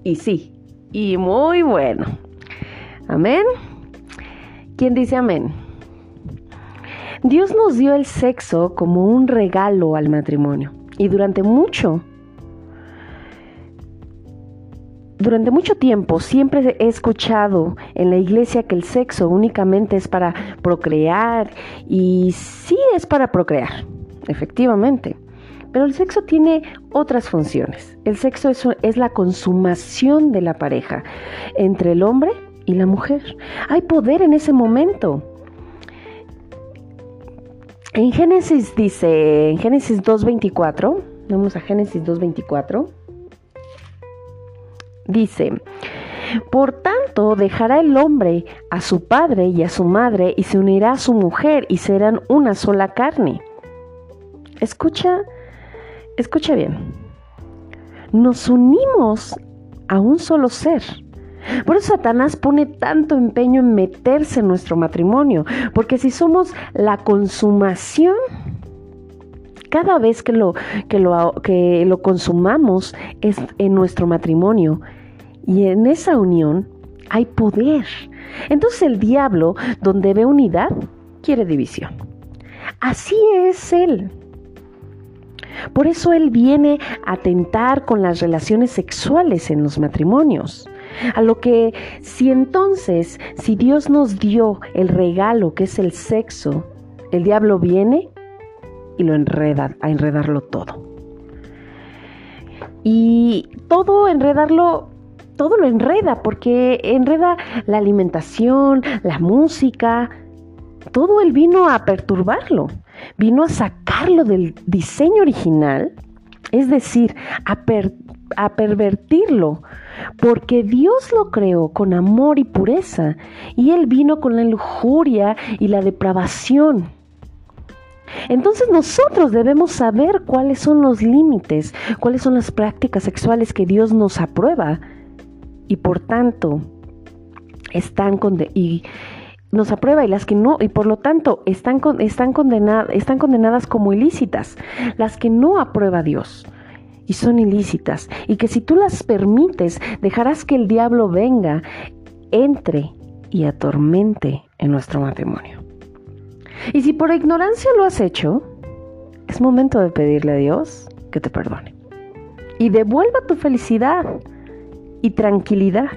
y sí, y muy bueno. Amén. ¿Quién dice amén? Dios nos dio el sexo como un regalo al matrimonio y durante mucho Durante mucho tiempo siempre he escuchado en la iglesia que el sexo únicamente es para procrear y sí es para procrear, efectivamente. Pero el sexo tiene otras funciones. El sexo es, la consumación de la pareja entre el hombre y la mujer. Hay poder en ese momento. En Génesis dice, en Génesis 2.24, vamos a Génesis 2.24. Dice, por tanto dejará el hombre a su padre y a su madre y se unirá a su mujer y serán una sola carne. Escucha, escucha bien. Nos unimos a un solo ser. Por eso Satanás pone tanto empeño en meterse en nuestro matrimonio, porque si somos la consumación, cada vez que lo, que lo, que lo consumamos es en nuestro matrimonio y en esa unión hay poder. Entonces el diablo, donde ve unidad, quiere división. Así es él. Por eso él viene a tentar con las relaciones sexuales en los matrimonios. A lo que si entonces, si Dios nos dio el regalo que es el sexo, el diablo viene y lo enreda, a enredarlo todo. Y todo enredarlo, todo lo enreda, porque enreda la alimentación, la música, todo él vino a perturbarlo, vino a sacarlo del diseño original, es decir, a, a pervertirlo, porque Dios lo creó con amor y pureza, y él vino con la lujuria y la depravación. Entonces nosotros debemos saber cuáles son los límites, cuáles son las prácticas sexuales que Dios nos aprueba y por tanto están y nos aprueba y las que no y por lo tanto están están condenadas están condenadas como ilícitas, las que no aprueba Dios y son ilícitas y que si tú las permites dejarás que el diablo venga, entre y atormente en nuestro matrimonio. Y si por ignorancia lo has hecho, es momento de pedirle a Dios que te perdone. Y devuelva tu felicidad y tranquilidad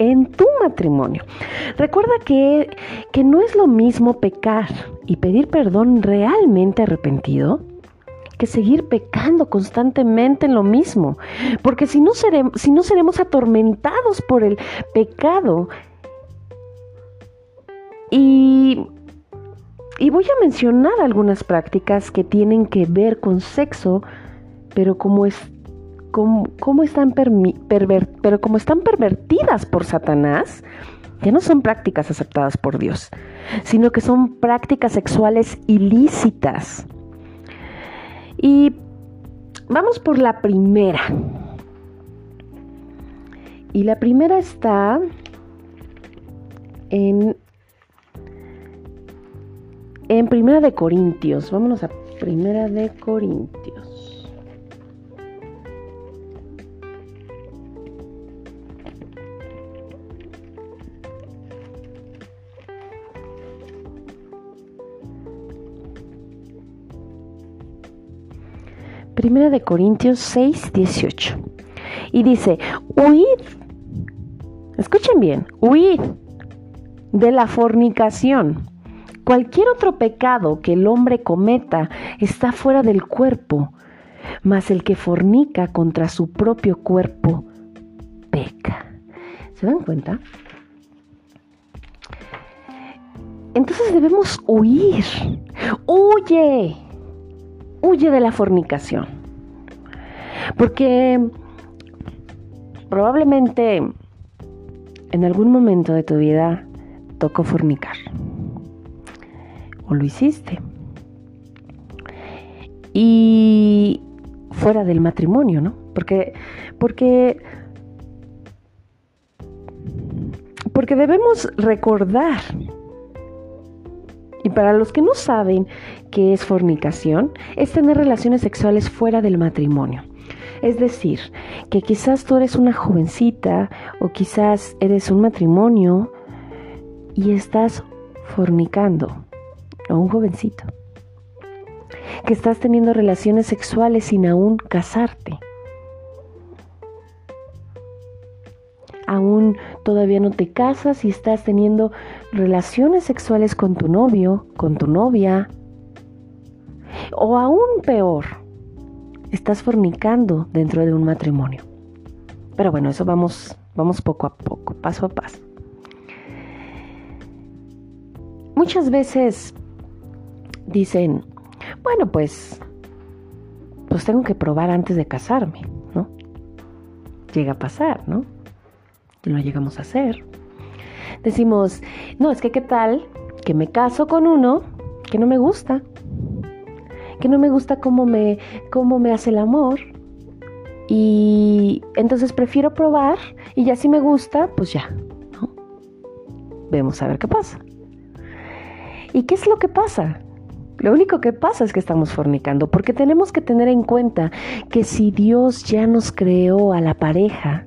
en tu matrimonio. Recuerda que, que no es lo mismo pecar y pedir perdón realmente arrepentido que seguir pecando constantemente en lo mismo. Porque si no, seremos, si no seremos atormentados por el pecado y y voy a mencionar algunas prácticas que tienen que ver con sexo, pero como, es, como, están pero como están pervertidas por Satanás, ya no son prácticas aceptadas por Dios, sino que son prácticas sexuales ilícitas. Y vamos por la primera. Y la primera está en en Primera de Corintios, vámonos a Primera de Corintios. Primera de Corintios 6, 18. Y dice, huid, escuchen bien, huid de la fornicación. Cualquier otro pecado que el hombre cometa está fuera del cuerpo, mas el que fornica contra su propio cuerpo peca. ¿Se dan cuenta? Entonces debemos huir. Huye. Huye de la fornicación. Porque probablemente en algún momento de tu vida tocó fornicar. O lo hiciste. Y fuera del matrimonio, ¿no? Porque, porque, porque debemos recordar y para los que no saben qué es fornicación, es tener relaciones sexuales fuera del matrimonio. Es decir, que quizás tú eres una jovencita o quizás eres un matrimonio y estás fornicando, o un jovencito, que estás teniendo relaciones sexuales sin aún casarte. Aún todavía no te casas y estás teniendo relaciones sexuales con tu novio, con tu novia, o aún peor, estás fornicando dentro de un matrimonio. Pero bueno, eso vamos, vamos poco a poco, paso a paso. Muchas veces dicen, bueno, pues, pues tengo que probar antes de casarme, ¿no? Llega a pasar, ¿no? Lo llegamos a hacer. Decimos, no, es que qué tal que me caso con uno que no me gusta, que no me gusta cómo me, cómo me hace el amor. Y entonces prefiero probar y ya si me gusta, pues ya. ¿no? Vemos a ver qué pasa. ¿Y qué es lo que pasa? Lo único que pasa es que estamos fornicando, porque tenemos que tener en cuenta que si Dios ya nos creó a la pareja,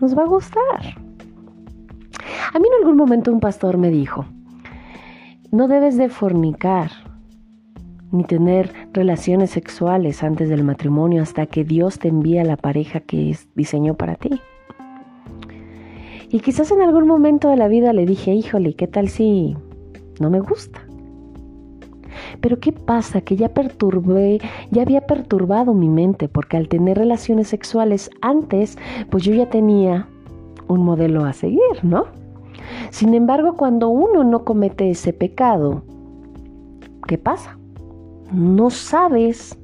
nos va a gustar. A mí en algún momento un pastor me dijo, no debes de fornicar, ni tener relaciones sexuales antes del matrimonio hasta que Dios te envíe a la pareja que diseñó para ti. Y quizás en algún momento de la vida le dije, híjole, ¿qué tal si no me gusta? Pero ¿qué pasa? Que ya perturbé, ya había perturbado mi mente, porque al tener relaciones sexuales antes, pues yo ya tenía un modelo a seguir, ¿no? Sin embargo, cuando uno no comete ese pecado, ¿qué pasa? no sabes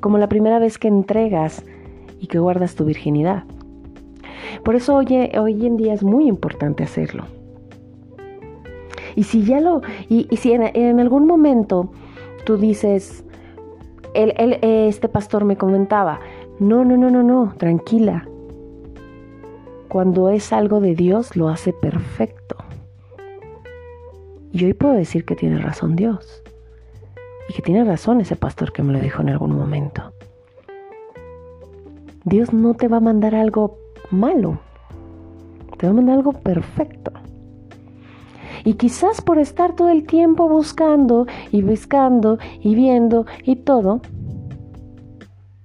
como la primera vez que entregas y que guardas tu virginidad. Por eso hoy, hoy en día es muy importante hacerlo. Y si ya lo, y, si en, algún momento tú dices, este pastor me comentaba, no, no, no, no, no, tranquila. Cuando es algo de Dios, lo hace perfecto. Y hoy puedo decir que tiene razón Dios. Y que tiene razón ese pastor que me lo dijo en algún momento. Dios no te va a mandar algo malo, te va a mandar algo perfecto. Y quizás por estar todo el tiempo buscando y buscando y viendo y todo,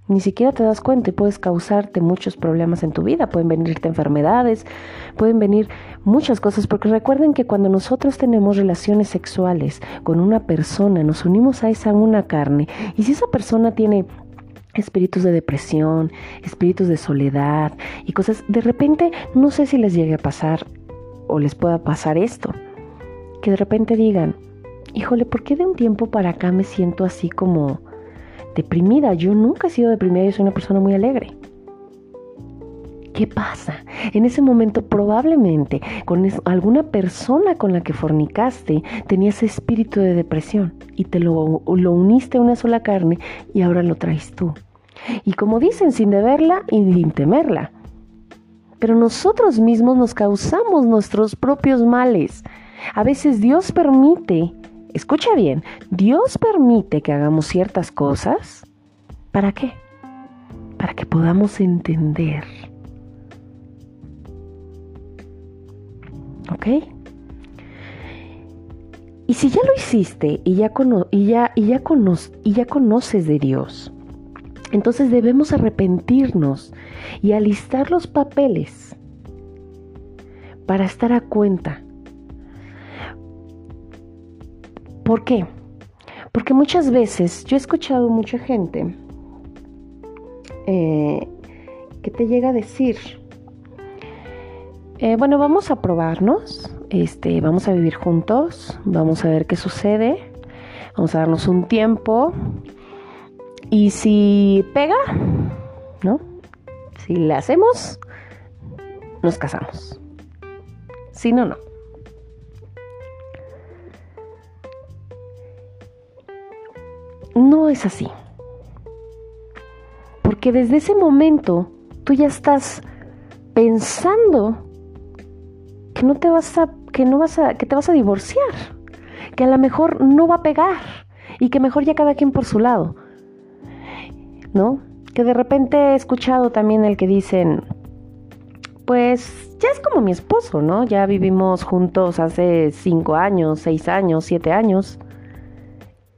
ni siquiera te das cuenta y puedes causarte muchos problemas en tu vida. Pueden venirte enfermedades, pueden venir muchas cosas, porque recuerden que cuando nosotros tenemos relaciones sexuales con una persona, nos unimos a esa una carne, y si esa persona tiene espíritus de depresión, espíritus de soledad y cosas, de repente no sé si les llegue a pasar o les pueda pasar esto, que de repente digan, híjole, ¿por qué de un tiempo para acá me siento así como deprimida. Yo nunca he sido deprimida, yo soy una persona muy alegre. ¿Qué pasa? En ese momento probablemente con alguna persona con la que fornicaste tenías espíritu de depresión y te lo, lo uniste a una sola carne y ahora lo traes tú. Y como dicen, sin deberla y sin temerla. Pero nosotros mismos nos causamos nuestros propios males. A veces Dios permite escucha bien, Dios permite que hagamos ciertas cosas. ¿Para qué? Para que podamos entender. ¿Ok? Y si ya lo hiciste y ya, y ya, y ya, y ya conoces de Dios, entonces debemos arrepentirnos y alistar los papeles para estar a cuenta ¿Por qué? Porque muchas veces yo he escuchado mucha gente eh, que te llega a decir, eh, bueno, vamos a probarnos, este, vamos a vivir juntos, vamos a ver qué sucede, vamos a darnos un tiempo Y si pega, ¿no? Si le hacemos, nos casamos. Si no, no. No es así. Porque desde ese momento tú ya estás pensando que no te vas a que no vas a que te vas a divorciar, que a lo mejor no va a pegar y que mejor ya cada quien por su lado. ¿No? Que de repente he escuchado también el que dicen pues ya es como mi esposo, ¿no? Ya vivimos juntos hace cinco años, seis años, siete años.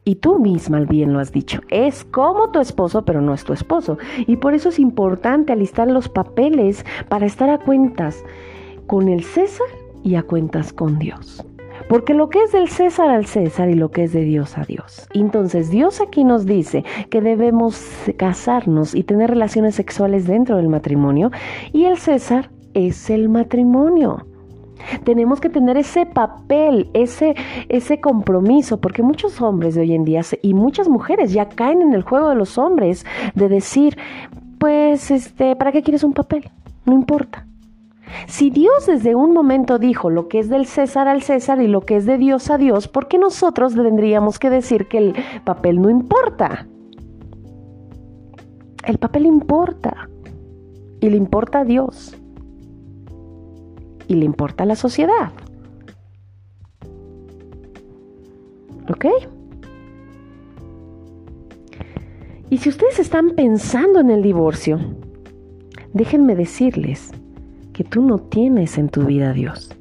Y tú misma bien lo has dicho, es como tu esposo, pero no es tu esposo. Y por eso es importante alistar los papeles para estar a cuentas con el César y a cuentas con Dios. Porque lo que es del César al César y lo que es de Dios a Dios. Entonces Dios aquí nos dice que debemos casarnos y tener relaciones sexuales dentro del matrimonio y el César es el matrimonio. Tenemos que tener ese papel, ese, ese compromiso, porque muchos hombres de hoy en día y muchas mujeres ya caen en el juego de los hombres de decir, pues, este, ¿para qué quieres un papel? No importa. Si Dios desde un momento dijo lo que es del César al César y lo que es de Dios a Dios, ¿por qué nosotros tendríamos que decir que el papel no importa? El papel importa y le importa a Dios y le importa a la sociedad. ¿Ok? Y si ustedes están pensando en el divorcio, déjenme decirles que tú no tienes en tu vida a Dios.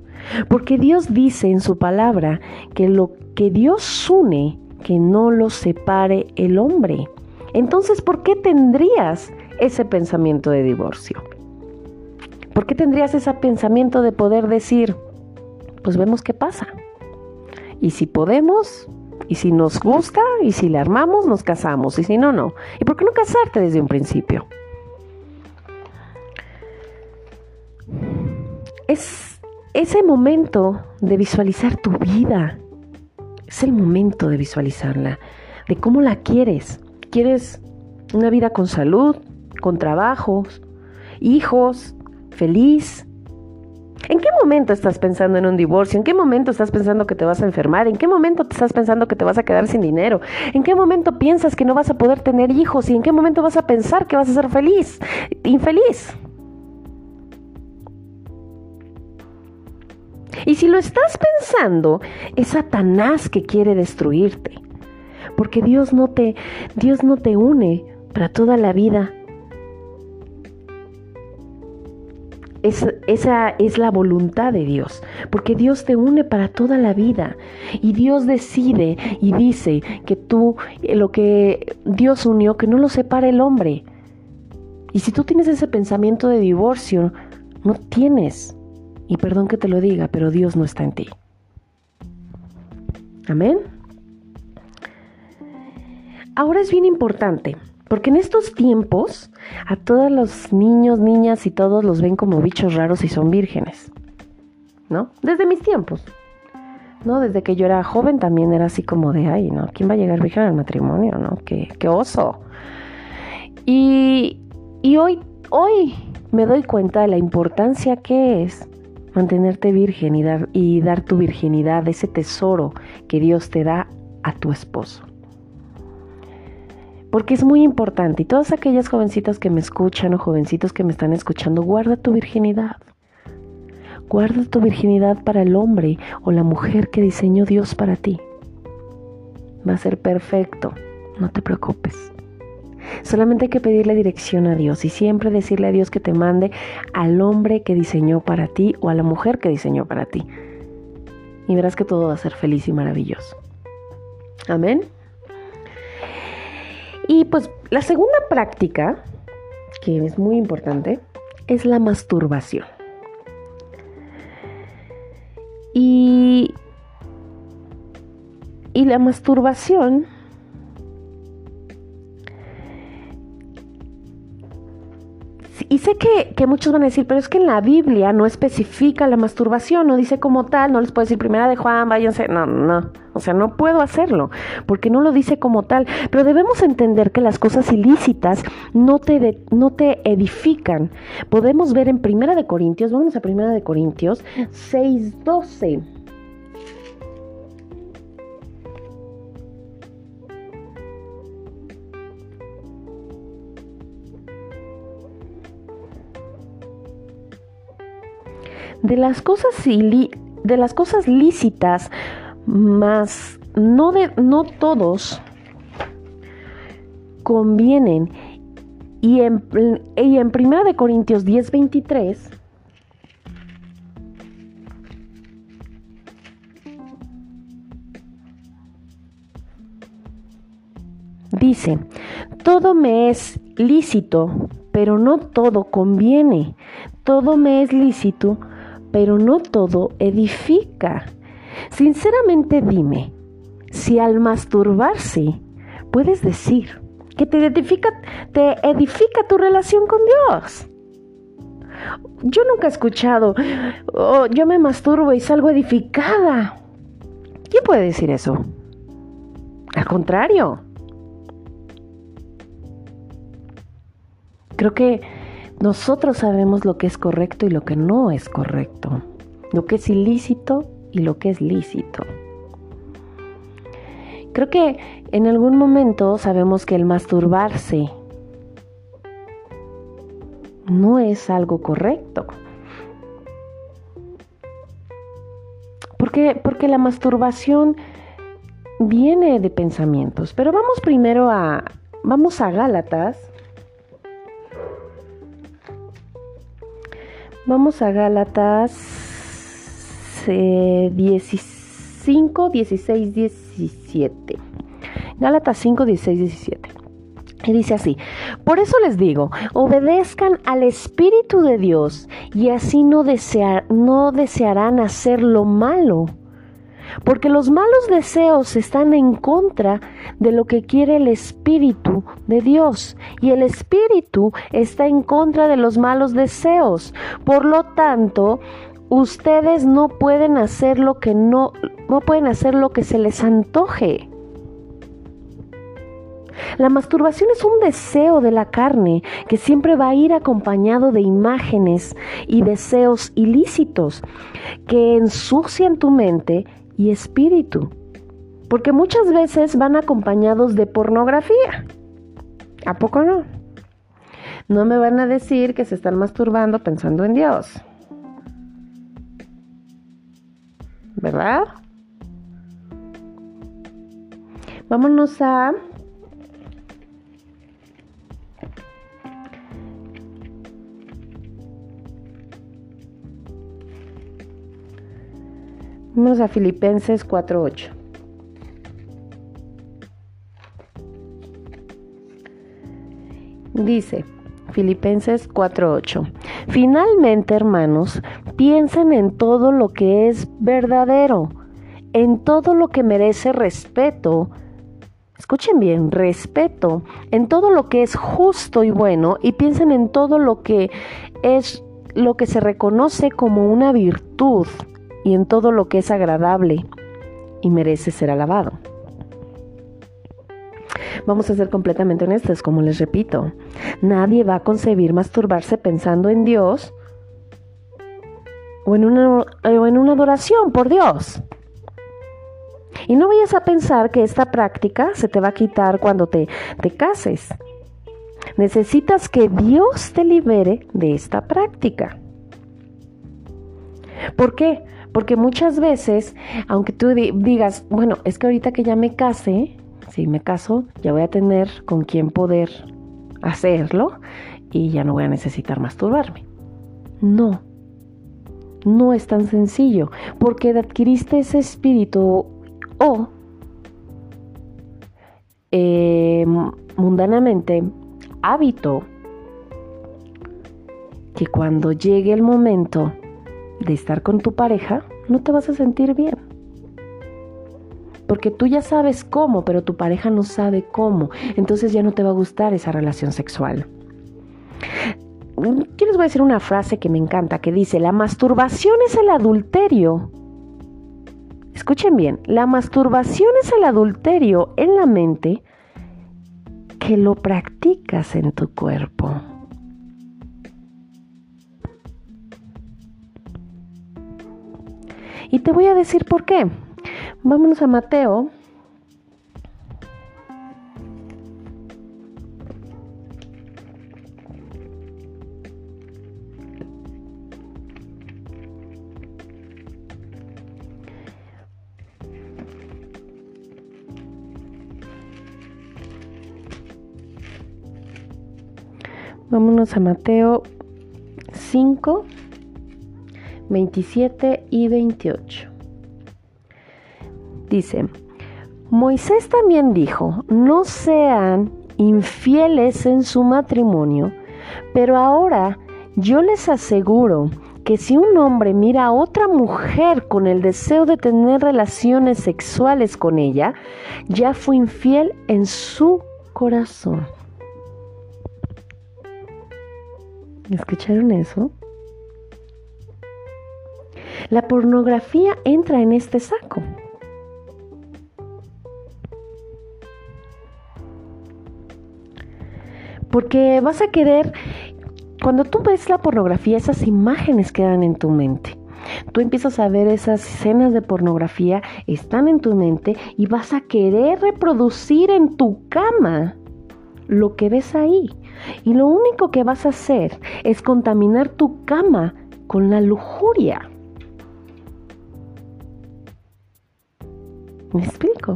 Porque Dios dice en su palabra que lo que Dios une, que no lo separe el hombre. Entonces, ¿por qué tendrías ese pensamiento de divorcio? ¿Por qué tendrías ese pensamiento de poder decir, pues vemos qué pasa? Y si podemos, y si nos gusta, y si le armamos, nos casamos, y si no, no. ¿Y por qué no casarte desde un principio? Es ese momento de visualizar tu vida. Es el momento de visualizarla, de cómo la quieres. ¿Quieres una vida con salud, con trabajos, hijos, feliz? ¿En qué momento estás pensando en un divorcio? ¿En qué momento estás pensando que te vas a enfermar? ¿En qué momento te estás pensando que te vas a quedar sin dinero? ¿En qué momento piensas que no vas a poder tener hijos? ¿Y en qué momento vas a pensar que vas a ser feliz? Infeliz. Y si lo estás pensando, es Satanás que quiere destruirte. Porque Dios no te Dios no te une para toda la vida esa es la voluntad de Dios, porque Dios te une para toda la vida y Dios decide y dice que tú, eh, lo que Dios unió, que no lo separe el hombre. Y si tú tienes ese pensamiento de divorcio, no tienes, y perdón que te lo diga, pero Dios no está en ti. Amén. Ahora es bien importante porque en estos tiempos a todos los niños, niñas y todos los ven como bichos raros y son vírgenes. ¿No? Desde mis tiempos. ¿No? Desde que yo era joven también era así como de, ay, ¿no? ¿Quién va a llegar virgen al matrimonio? ¿No? ¡Qué, qué oso! Y, y hoy, hoy me doy cuenta de la importancia que es mantenerte virgen y dar, y dar tu virginidad, ese tesoro que Dios te da a tu esposo porque es muy importante. Y todas aquellas jovencitas que me escuchan o jovencitos que me están escuchando, guarda tu virginidad. Guarda tu virginidad para el hombre o la mujer que diseñó Dios para ti. Va a ser perfecto, no te preocupes. Solamente hay que pedirle dirección a Dios y siempre decirle a Dios que te mande al hombre que diseñó para ti o a la mujer que diseñó para ti. Y verás que todo va a ser feliz y maravilloso. Amén. Y pues la segunda práctica, que es muy importante, es la masturbación. Y, y la masturbación y sé que, que, muchos van a decir, pero es que en la Biblia no especifica la masturbación, no dice como tal, no les puede decir primera de Juan, váyanse, no, no, O sea, no puedo hacerlo porque no lo dice como tal. Pero debemos entender que las cosas ilícitas no te, no te edifican. Podemos ver en Primera de Corintios, vamos a Primera de Corintios 6.12. De las cosas, de las cosas lícitas, más no, de, no todos convienen. Y en, y en 1 de Corintios 10, 23, dice, todo me es lícito, pero no todo conviene. Todo me es lícito, pero no todo edifica. Sinceramente dime, si al masturbarse puedes decir que te edifica, te edifica tu relación con Dios. Yo nunca he escuchado, oh, yo me masturbo y salgo edificada. ¿Quién puede decir eso? Al contrario. Creo que nosotros sabemos lo que es correcto y lo que no es correcto, lo que es ilícito y lo que es lícito. Creo que en algún momento sabemos que el masturbarse no es algo correcto. Porque, porque la masturbación viene de pensamientos. Pero vamos primero a, vamos a Gálatas Vamos a Gálatas 15, 16, 17. Gálatas 5, 16, 17. Y dice así, por eso les digo, obedezcan al Espíritu de Dios y así no, desear, no desearán hacer lo malo porque los malos deseos están en contra de lo que quiere el Espíritu de Dios y el Espíritu está en contra de los malos deseos. Por lo tanto, ustedes no pueden hacer lo que no, no pueden hacer lo que se les antoje. La masturbación es un deseo de la carne que siempre va a ir acompañado de imágenes y deseos ilícitos que ensucian tu mente y espíritu, porque muchas veces van acompañados de pornografía. ¿A poco no? No me van a decir que se están masturbando pensando en Dios. ¿Verdad? Vámonos a Vamos a Filipenses 4.8. Dice Filipenses 4.8. Finalmente, hermanos, piensen en todo lo que es verdadero, en todo lo que merece respeto. Escuchen bien, respeto, en todo lo que es justo y bueno y piensen en todo lo que es lo que se reconoce como una virtud y en todo lo que es agradable y merece ser alabado. Vamos a ser completamente honestos, como les repito, nadie va a concebir masturbarse pensando en Dios o en una, o en una adoración por Dios. Y no vayas a pensar que esta práctica se te va a quitar cuando te, te cases. Necesitas que Dios te libere de esta práctica. ¿Por qué? Porque muchas veces, aunque tú digas, bueno, es que ahorita que ya me case, si me caso, ya voy a tener con quién poder hacerlo y ya no voy a necesitar masturbarme. No, no es tan sencillo, porque adquiriste ese espíritu o em, mundanamente hábito que cuando llegue el momento de estar con tu pareja, no te vas a sentir bien. Porque tú ya sabes cómo, pero tu pareja no sabe cómo. Entonces ya no te va a gustar esa relación sexual. Yo les voy a decir una frase que me encanta, que dice, la masturbación es el adulterio. Escuchen bien, la masturbación es el adulterio en la mente que lo practicas en tu cuerpo. Y te voy a decir por qué. Vámonos a Mateo. Vámonos a Mateo 5, 27 y 28. Dice, Moisés también dijo, no sean infieles en su matrimonio, pero ahora yo les aseguro que si un hombre mira a otra mujer con el deseo de tener relaciones sexuales con ella, ya fue infiel en su corazón. ¿Escucharon eso? La pornografía entra en este saco. Porque vas a querer, cuando tú ves la pornografía, esas imágenes quedan en tu mente. Tú empiezas a ver esas escenas de pornografía, están en tu mente y vas a querer reproducir en tu cama lo que ves ahí. Y lo único que vas a hacer es contaminar tu cama con la lujuria. ¿Me explico?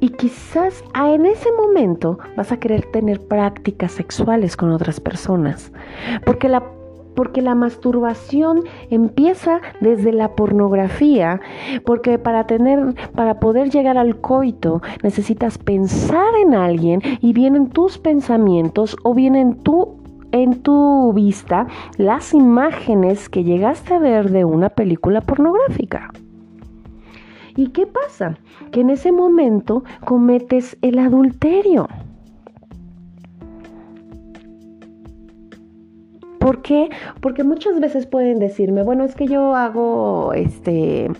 Y quizás en ese momento vas a querer tener prácticas sexuales con otras personas. Porque la porque la masturbación empieza desde la pornografía, porque para tener para poder llegar al coito necesitas pensar en alguien y vienen tus pensamientos o vienen en tu vista las imágenes que llegaste a ver de una película pornográfica. ¿Y qué pasa? Que en ese momento cometes el adulterio. ¿Por qué? Porque muchas veces pueden decirme, bueno, es que yo hago, este,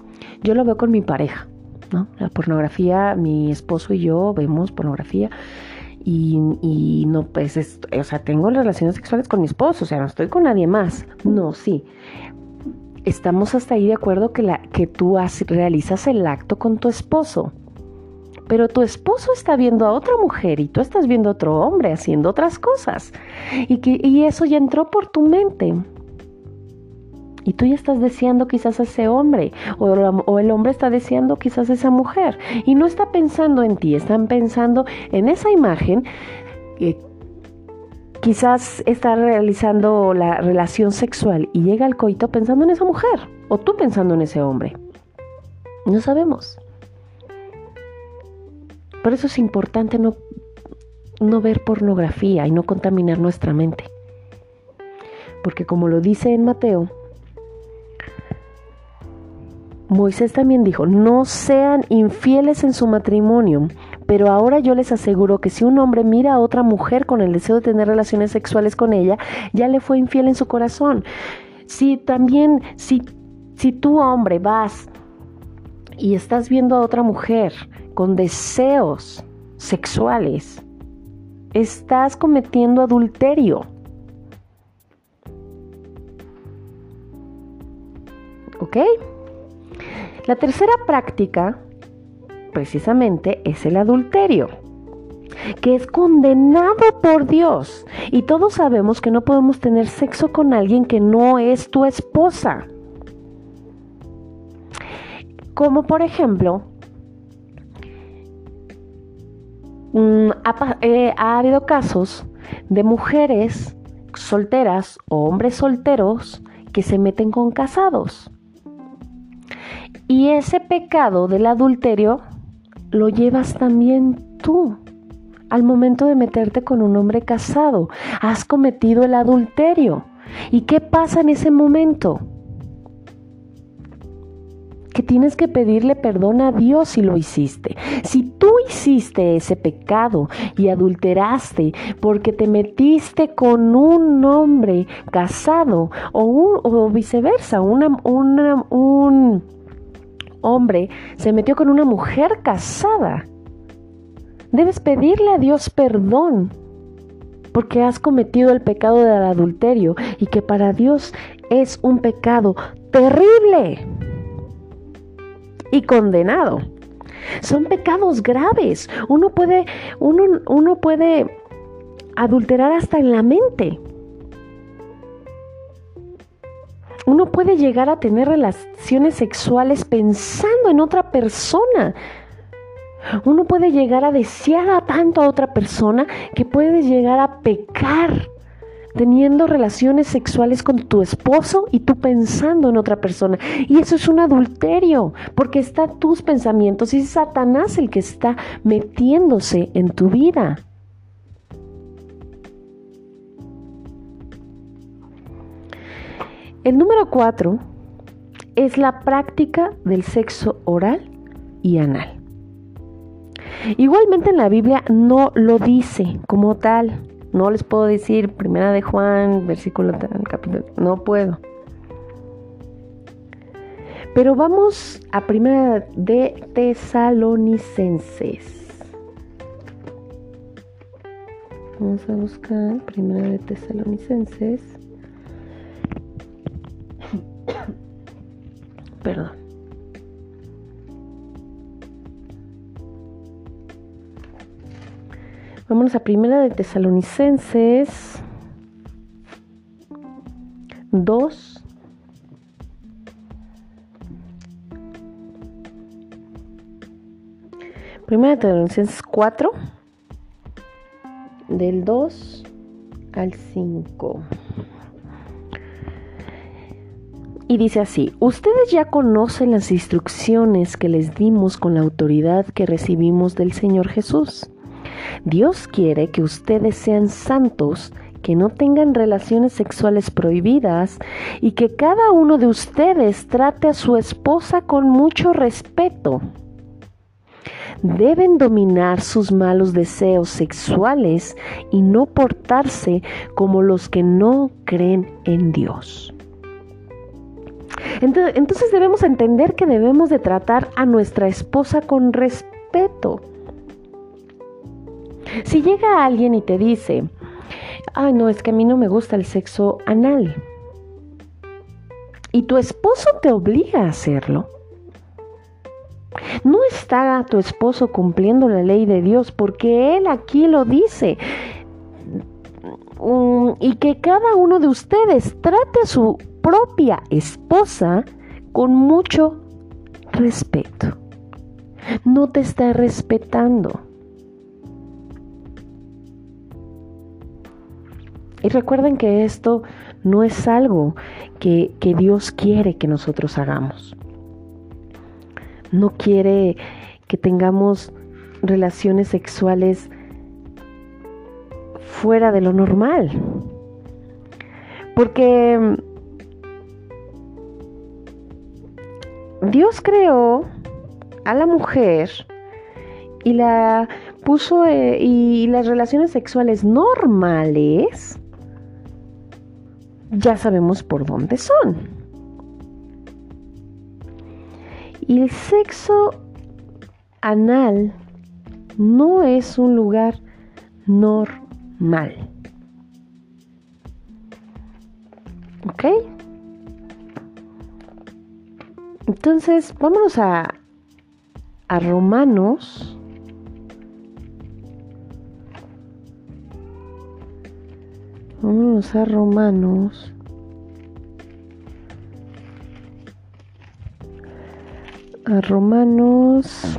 yo lo veo con mi pareja, ¿no? La pornografía, mi esposo y yo vemos pornografía y, no, pues, o sea, tengo relaciones sexuales con mi esposo, o sea, no estoy con nadie más. No, sí. Estamos hasta ahí de acuerdo que, que tú realizas el acto con tu esposo pero tu esposo está viendo a otra mujer y tú estás viendo a otro hombre haciendo otras cosas. Y, que, y eso ya entró por tu mente. Y tú ya estás deseando quizás a ese hombre, o, o, el hombre está deseando quizás a esa mujer. Y no está pensando en ti, están pensando en esa imagen. que quizás está realizando la relación sexual y llega al coito pensando en esa mujer, o tú pensando en ese hombre. No sabemos. Por eso es importante no, no ver pornografía y no contaminar nuestra mente. Porque como lo dice en Mateo, Moisés también dijo, no sean infieles en su matrimonio, pero ahora yo les aseguro que si un hombre mira a otra mujer con el deseo de tener relaciones sexuales con ella, ya le fue infiel en su corazón. Si también, si, si tú hombre vas y estás viendo a otra mujer con deseos sexuales, estás cometiendo adulterio. ¿Ok? La tercera práctica, precisamente, es el adulterio, que es condenado por Dios. Y todos sabemos que no podemos tener sexo con alguien que no es tu esposa. Como por ejemplo, Mm, eh, ha, habido casos de mujeres solteras o hombres solteros que se meten con casados. Y ese pecado del adulterio lo llevas también tú. Al momento de meterte con un hombre casado, has cometido el adulterio. ¿Y qué pasa en ese momento? que tienes que pedirle perdón a Dios si lo hiciste. Si tú hiciste ese pecado y adulteraste porque te metiste con un hombre casado o, viceversa, una, un hombre se metió con una mujer casada, debes pedirle a Dios perdón porque has cometido el pecado del adulterio y que para Dios es un pecado terrible y condenado. Son pecados graves. Uno puede, uno, uno puede adulterar hasta en la mente. Uno puede llegar a tener relaciones sexuales pensando en otra persona. Uno puede llegar a desear a tanto a otra persona que puedes llegar a pecar teniendo relaciones sexuales con tu esposo y tú pensando en otra persona. Y eso es un adulterio, porque está tus pensamientos y es Satanás el que está metiéndose en tu vida. El número cuatro es la práctica del sexo oral y anal. Igualmente en la Biblia no lo dice como tal. No les puedo decir primera de Juan, versículo capítulo, no puedo. Pero vamos a primera de Tesalonicenses. Vamos a buscar primera de Tesalonicenses. Perdón. Vámonos a primera de Tesalonicenses 2. Primera de Tesalonicenses 4, del 2 al 5. Dice así, ustedes ya conocen las instrucciones que les dimos con la autoridad que recibimos del Señor Jesús. Dios quiere que ustedes sean santos, que no tengan relaciones sexuales prohibidas y que cada uno de ustedes trate a su esposa con mucho respeto. Deben dominar sus malos deseos sexuales y no portarse como los que no creen en Dios. Entonces debemos entender que debemos de tratar a nuestra esposa con respeto. Si llega alguien y te dice, ay no, es que a mí no me gusta el sexo anal, y tu esposo te obliga a hacerlo, no está tu esposo cumpliendo la ley de Dios porque Él aquí lo dice. Mm, y que cada uno de ustedes trate a su propia esposa con mucho respeto. No te está respetando. Y recuerden que esto no es algo que, Dios quiere que nosotros hagamos. No quiere que tengamos relaciones sexuales fuera de lo normal. Porque Dios creó a la mujer y la puso eh, y las relaciones sexuales normales ya sabemos por dónde son. Y el sexo anal no es un lugar normal. ¿Ok? Entonces, vámonos a, a Romanos. Vámonos a Romanos. A Romanos.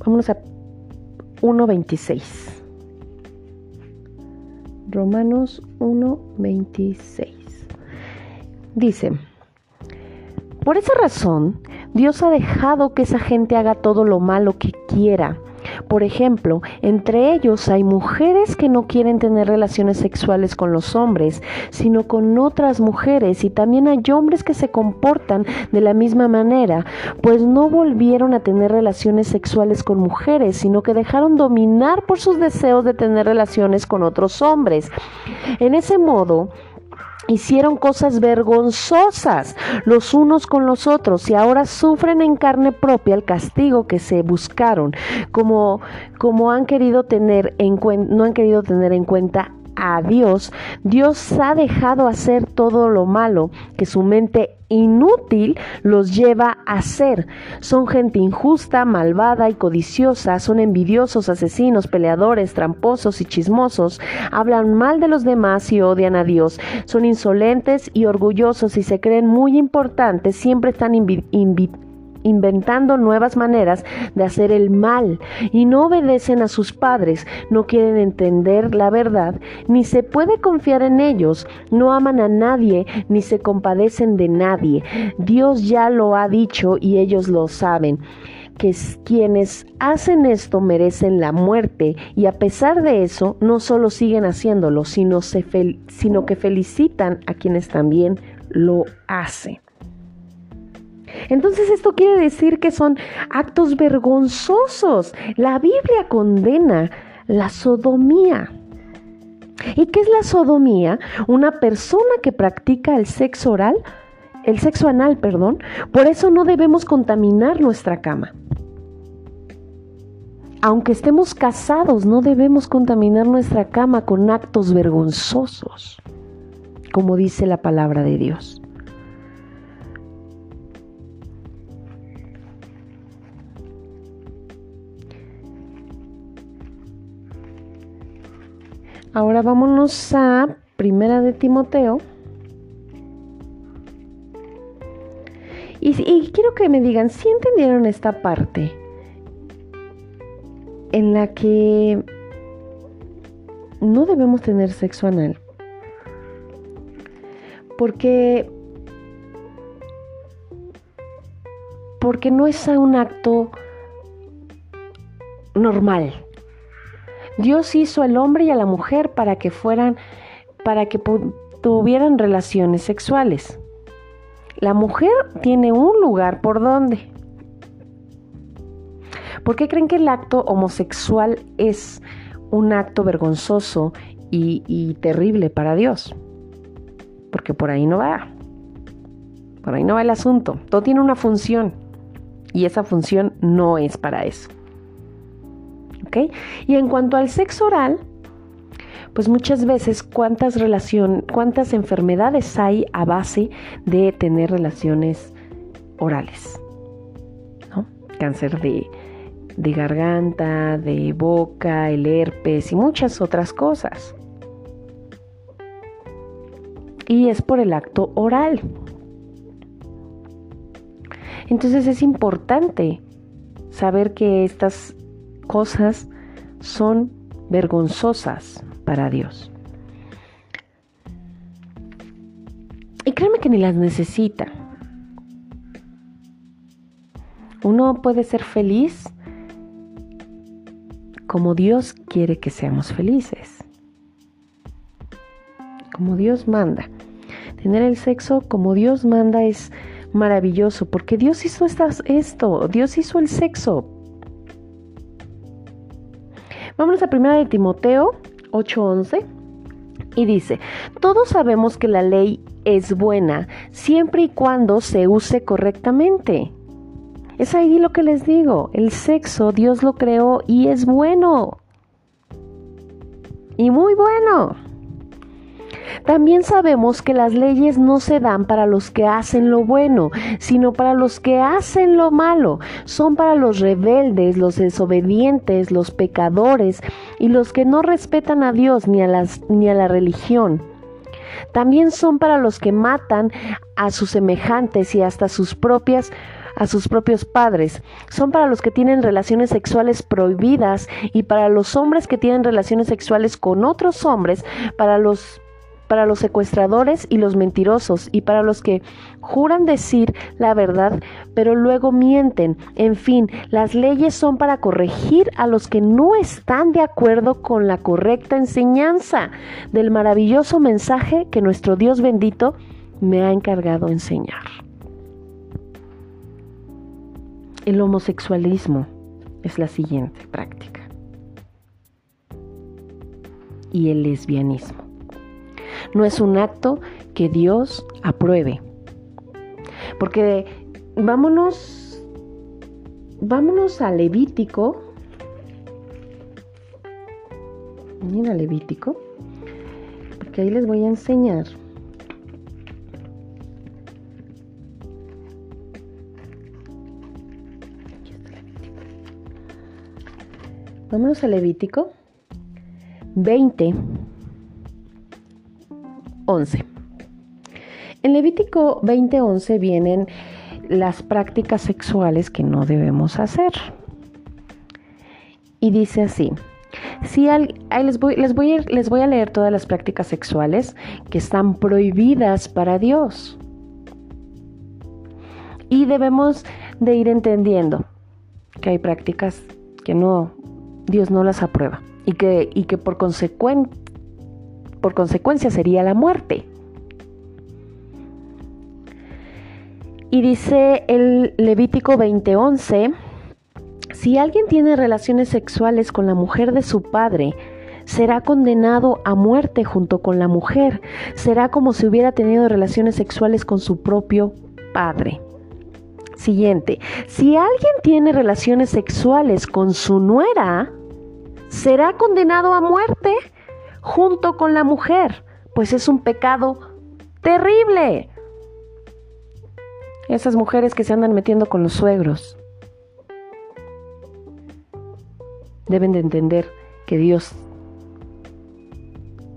Vámonos a 1.26. Romanos 1.26. Dice, por esa razón, Dios ha dejado que esa gente haga todo lo malo que quiera Por ejemplo, entre ellos hay mujeres que no quieren tener relaciones sexuales con los hombres, sino con otras mujeres y también hay hombres que se comportan de la misma manera, pues no volvieron a tener relaciones sexuales con mujeres, sino que dejaron dominar por sus deseos de tener relaciones con otros hombres. En ese modo, hicieron cosas vergonzosas los unos con los otros y ahora sufren en carne propia el castigo que se buscaron, como, como han querido tener en no han querido tener en cuenta a Dios, Dios ha dejado hacer todo lo malo que su mente inútil los lleva a hacer. Son gente injusta, malvada y codiciosa, son envidiosos, asesinos, peleadores, tramposos y chismosos, hablan mal de los demás y odian a Dios, son insolentes y orgullosos y se creen muy importantes, siempre están invitados inventando nuevas maneras de hacer el mal y no obedecen a sus padres, no quieren entender la verdad, ni se puede confiar en ellos, no aman a nadie, ni se compadecen de nadie. Dios ya lo ha dicho y ellos lo saben que quienes hacen esto merecen la muerte y a pesar de eso no solo siguen haciéndolo, sino, sino que felicitan a quienes también lo hacen. Entonces esto quiere decir que son actos vergonzosos. La Biblia condena la sodomía. ¿Y qué es la sodomía? Una persona que practica el sexo oral, el sexo anal, perdón. Por eso no debemos contaminar nuestra cama. Aunque estemos casados, no debemos contaminar nuestra cama con actos vergonzosos, como dice la palabra de Dios. Ahora vámonos a Primera de Timoteo. Y, quiero que me digan si entendieron esta parte en la que no debemos tener sexo anal. Porque porque no es un acto normal. Dios hizo al hombre y a la mujer para que fueran, para que tuvieran relaciones sexuales. La mujer tiene un lugar por donde. ¿Por qué creen que el acto homosexual es un acto vergonzoso y, y terrible para Dios? Porque por ahí no va. Por ahí no va el asunto. Todo tiene una función. Y esa función no es para eso. Y en cuanto al sexo oral, pues muchas veces cuántas relación, cuántas enfermedades hay a base de tener relaciones orales, ¿no? Cáncer de, de garganta, de boca, el herpes y muchas otras cosas. Y es por el acto oral. Entonces es importante saber que estas cosas son vergonzosas para Dios. Y créeme que ni las necesita. Uno puede ser feliz como Dios quiere que seamos felices. Como Dios manda. Tener el sexo como Dios manda es maravilloso porque Dios hizo esto. Dios hizo el sexo Vámonos a primera de Timoteo 8:11 y dice, todos sabemos que la ley es buena siempre y cuando se use correctamente. Es ahí lo que les digo, el sexo Dios lo creó y es bueno. Y muy bueno. También sabemos que las leyes no se dan para los que hacen lo bueno, sino para los que hacen lo malo. Son para los rebeldes, los desobedientes, los pecadores y los que no respetan a Dios ni a, las, ni a la religión. También son para los que matan a sus semejantes y hasta sus propias a sus propios padres. Son para los que tienen relaciones sexuales prohibidas y para los hombres que tienen relaciones sexuales con otros hombres, para los para los secuestradores y los mentirosos, y para los que juran decir la verdad, pero luego mienten. En fin, las leyes son para corregir a los que no están de acuerdo con la correcta enseñanza del maravilloso mensaje que nuestro Dios bendito me ha encargado enseñar. El homosexualismo es la siguiente práctica. Y el lesbianismo. No es un acto que Dios apruebe. Porque vámonos, vámonos a Levítico. Mira Levítico. Porque ahí les voy a enseñar Vámonos a Levítico 20, 11. En Levítico 20, 11 vienen las prácticas sexuales que no debemos hacer. Y dice así, si les, voy, a leer todas las prácticas sexuales que están prohibidas para Dios. Y debemos de ir entendiendo que hay prácticas que no Dios no las aprueba y que, y que por, por consecuencia sería la muerte. Y dice el Levítico 20:11, si alguien tiene relaciones sexuales con la mujer de su padre, será condenado a muerte junto con la mujer. Será como si hubiera tenido relaciones sexuales con su propio padre. Siguiente, si alguien tiene relaciones sexuales con su nuera, será condenado a muerte junto con la mujer, pues es un pecado terrible. Esas mujeres que se andan metiendo con los suegros deben de entender que Dios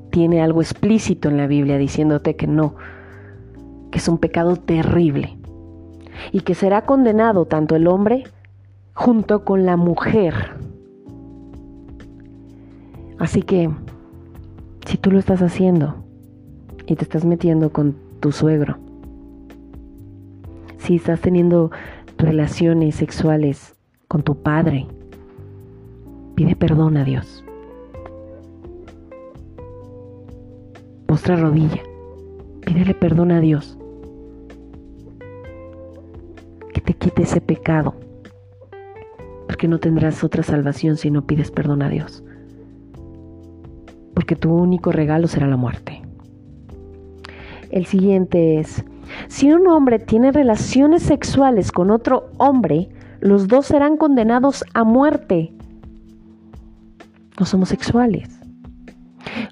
tiene algo explícito en la Biblia diciéndote que no, que es un pecado terrible y que será condenado tanto el hombre junto con la mujer. Así que, si tú lo estás haciendo y te estás metiendo con tu suegro, si estás teniendo relaciones sexuales con tu padre, pide perdón a Dios. Postra rodilla, pídele perdón a Dios. Que te quite ese pecado, porque no tendrás otra salvación si no pides perdón a Dios porque tu único regalo será la muerte. El siguiente es, si un hombre tiene relaciones sexuales con otro hombre, los dos serán condenados a muerte. Los homosexuales.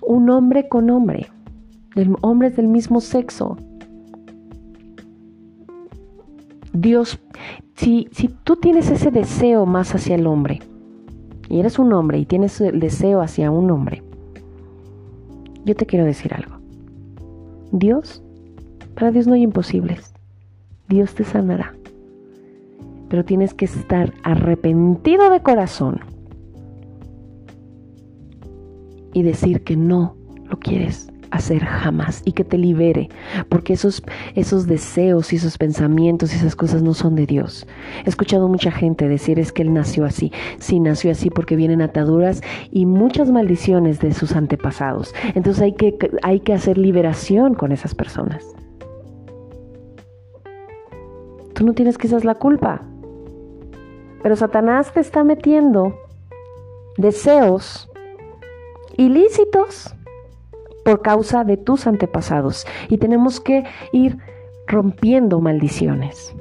Un hombre con hombre, hombres del mismo sexo. Dios, si, si tú tienes ese deseo más hacia el hombre, y eres un hombre y tienes el deseo hacia un hombre, yo te quiero decir algo. Dios, para Dios no hay imposibles. Dios te sanará. Pero tienes que estar arrepentido de corazón y decir que no lo quieres hacer jamás y que te libere, porque esos, esos deseos y esos pensamientos y esas cosas no son de Dios. He escuchado mucha gente decir es que él nació así, sí nació así porque vienen ataduras y muchas maldiciones de sus antepasados. Entonces hay que, hay que hacer liberación con esas personas. Tú no tienes quizás la culpa, pero Satanás te está metiendo deseos ilícitos por causa de tus antepasados y tenemos que ir rompiendo maldiciones.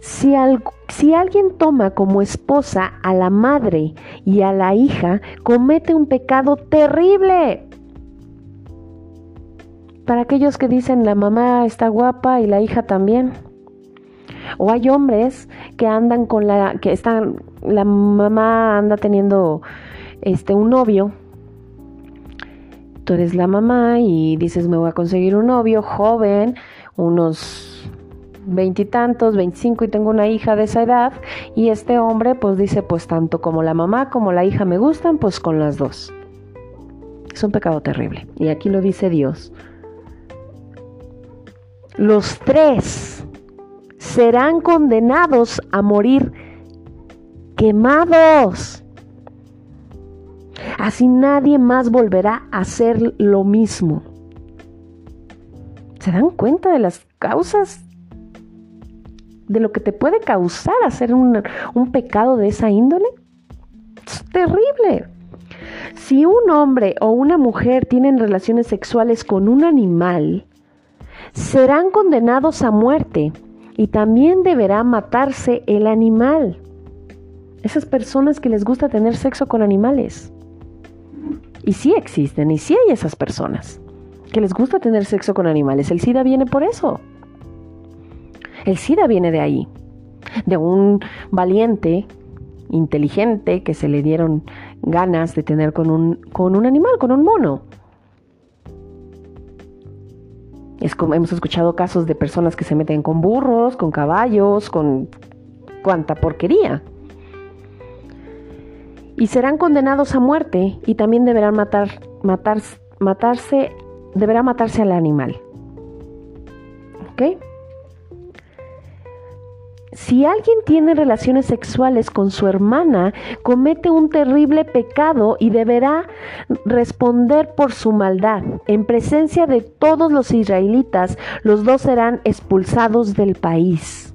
Si, si, alguien toma como esposa a la madre y a la hija, comete un pecado terrible. Para aquellos que dicen la mamá está guapa y la hija también. O hay hombres que andan con la que están la mamá anda teniendo este un novio tú eres la mamá y dices me voy a conseguir un novio joven, unos veintitantos, veinticinco y tengo una hija de esa edad y este hombre pues dice pues tanto como la mamá como la hija me gustan pues con las dos. Es un pecado terrible. Y aquí lo dice Dios. Los tres serán condenados a morir quemados. Así nadie más volverá a hacer lo mismo. ¿Se dan cuenta de las causas? De lo que te puede causar hacer un, un pecado de esa índole. Es terrible. Si un hombre o una mujer tienen relaciones sexuales con un animal, serán condenados a muerte y también deberá matarse el animal. Esas personas que les gusta tener sexo con animales. Y sí existen, y sí hay esas personas que les gusta tener sexo con animales. El SIDA viene por eso. El SIDA viene de ahí, de un valiente, inteligente, que se le dieron ganas de tener con un, con un animal, con un mono. Es como hemos escuchado casos de personas que se meten con burros, con caballos, con cuanta porquería. Y serán condenados a muerte y también deberán matar, matar, matarse, deberá matarse al animal. ¿Ok? Si alguien tiene relaciones sexuales con su hermana, comete un terrible pecado y deberá responder por su maldad. En presencia de todos los israelitas, los dos serán expulsados del país.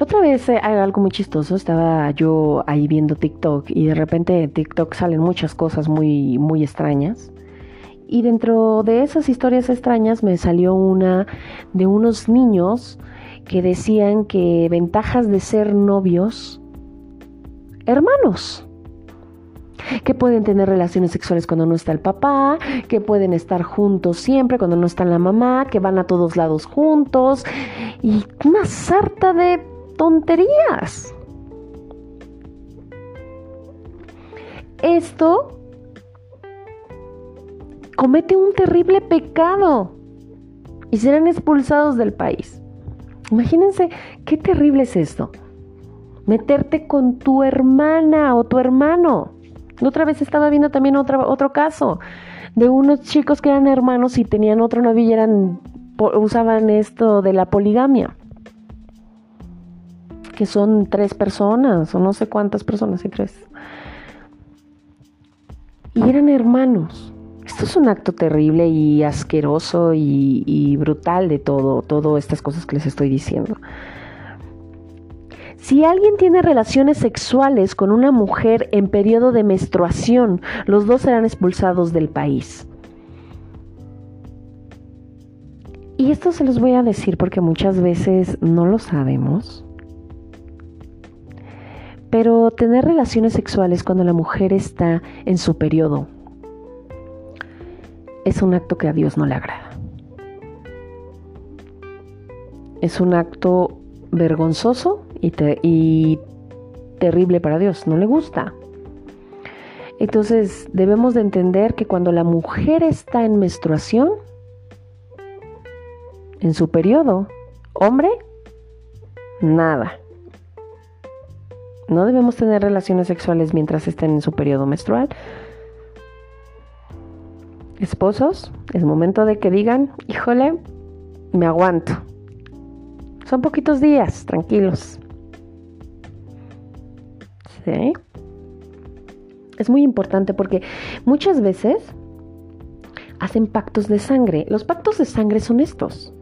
Otra vez eh, algo muy chistoso, estaba yo ahí viendo TikTok y de repente en TikTok salen muchas cosas muy, muy extrañas. Y dentro de esas historias extrañas me salió una de unos niños que decían que ventajas de ser novios, hermanos, que pueden tener relaciones sexuales cuando no está el papá, que pueden estar juntos siempre cuando no está la mamá, que van a todos lados juntos y una sarta de tonterías. Esto comete un terrible pecado y serán expulsados del país. Imagínense qué terrible es esto. Meterte con tu hermana o tu hermano. otra vez estaba viendo también otro, caso de unos chicos que eran hermanos y tenían otro novio y eran, usaban esto de la poligamia. Que son tres personas o no sé cuántas personas, y tres. Y eran hermanos. Esto es un acto terrible y asqueroso y, brutal de todo, todas estas cosas que les estoy diciendo. Si alguien tiene relaciones sexuales con una mujer en periodo de menstruación, los dos serán expulsados del país. Y esto se los voy a decir porque muchas veces no lo sabemos. Pero tener relaciones sexuales cuando la mujer está en su periodo es un acto que a Dios no le agrada. Es un acto vergonzoso y, terrible para Dios, no le gusta. Entonces debemos de entender que cuando la mujer está en menstruación, en su periodo, hombre, nada. No debemos tener relaciones sexuales mientras estén en su periodo menstrual, Esposos, es momento de que digan, híjole, me aguanto. Son poquitos días, tranquilos. ¿Sí? Es muy importante porque muchas veces hacen pactos de sangre. Los pactos de sangre son estos.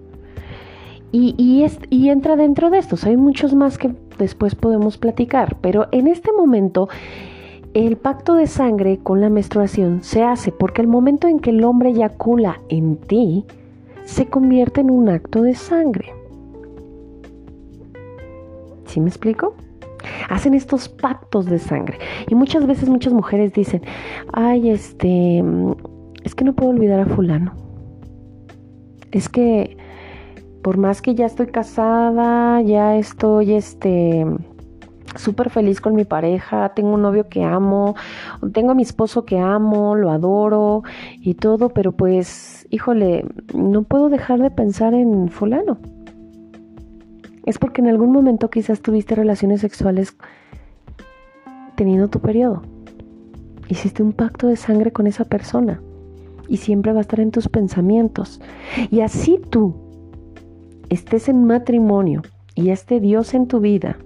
Y, y, y entra dentro de estos. Hay muchos más que después podemos platicar. Pero en este momento el pacto de sangre con la menstruación se hace porque el momento en que el hombre eyacula en ti, se convierte en un acto de sangre. ¿Sí me explico? Hacen estos pactos de sangre. Y muchas veces muchas mujeres dicen, ay, este, es que no puedo olvidar a fulano. Es que por más que ya estoy casada, ya estoy, este, súper feliz con mi pareja, tengo un novio que amo, tengo a mi esposo que amo, lo adoro y todo, pero pues, híjole, no puedo dejar de pensar en fulano. Es porque en algún momento quizás tuviste relaciones sexuales teniendo tu periodo. Hiciste un pacto de sangre con esa persona y siempre va a estar en tus pensamientos. Y así tú estés en matrimonio y esté Dios en tu vida,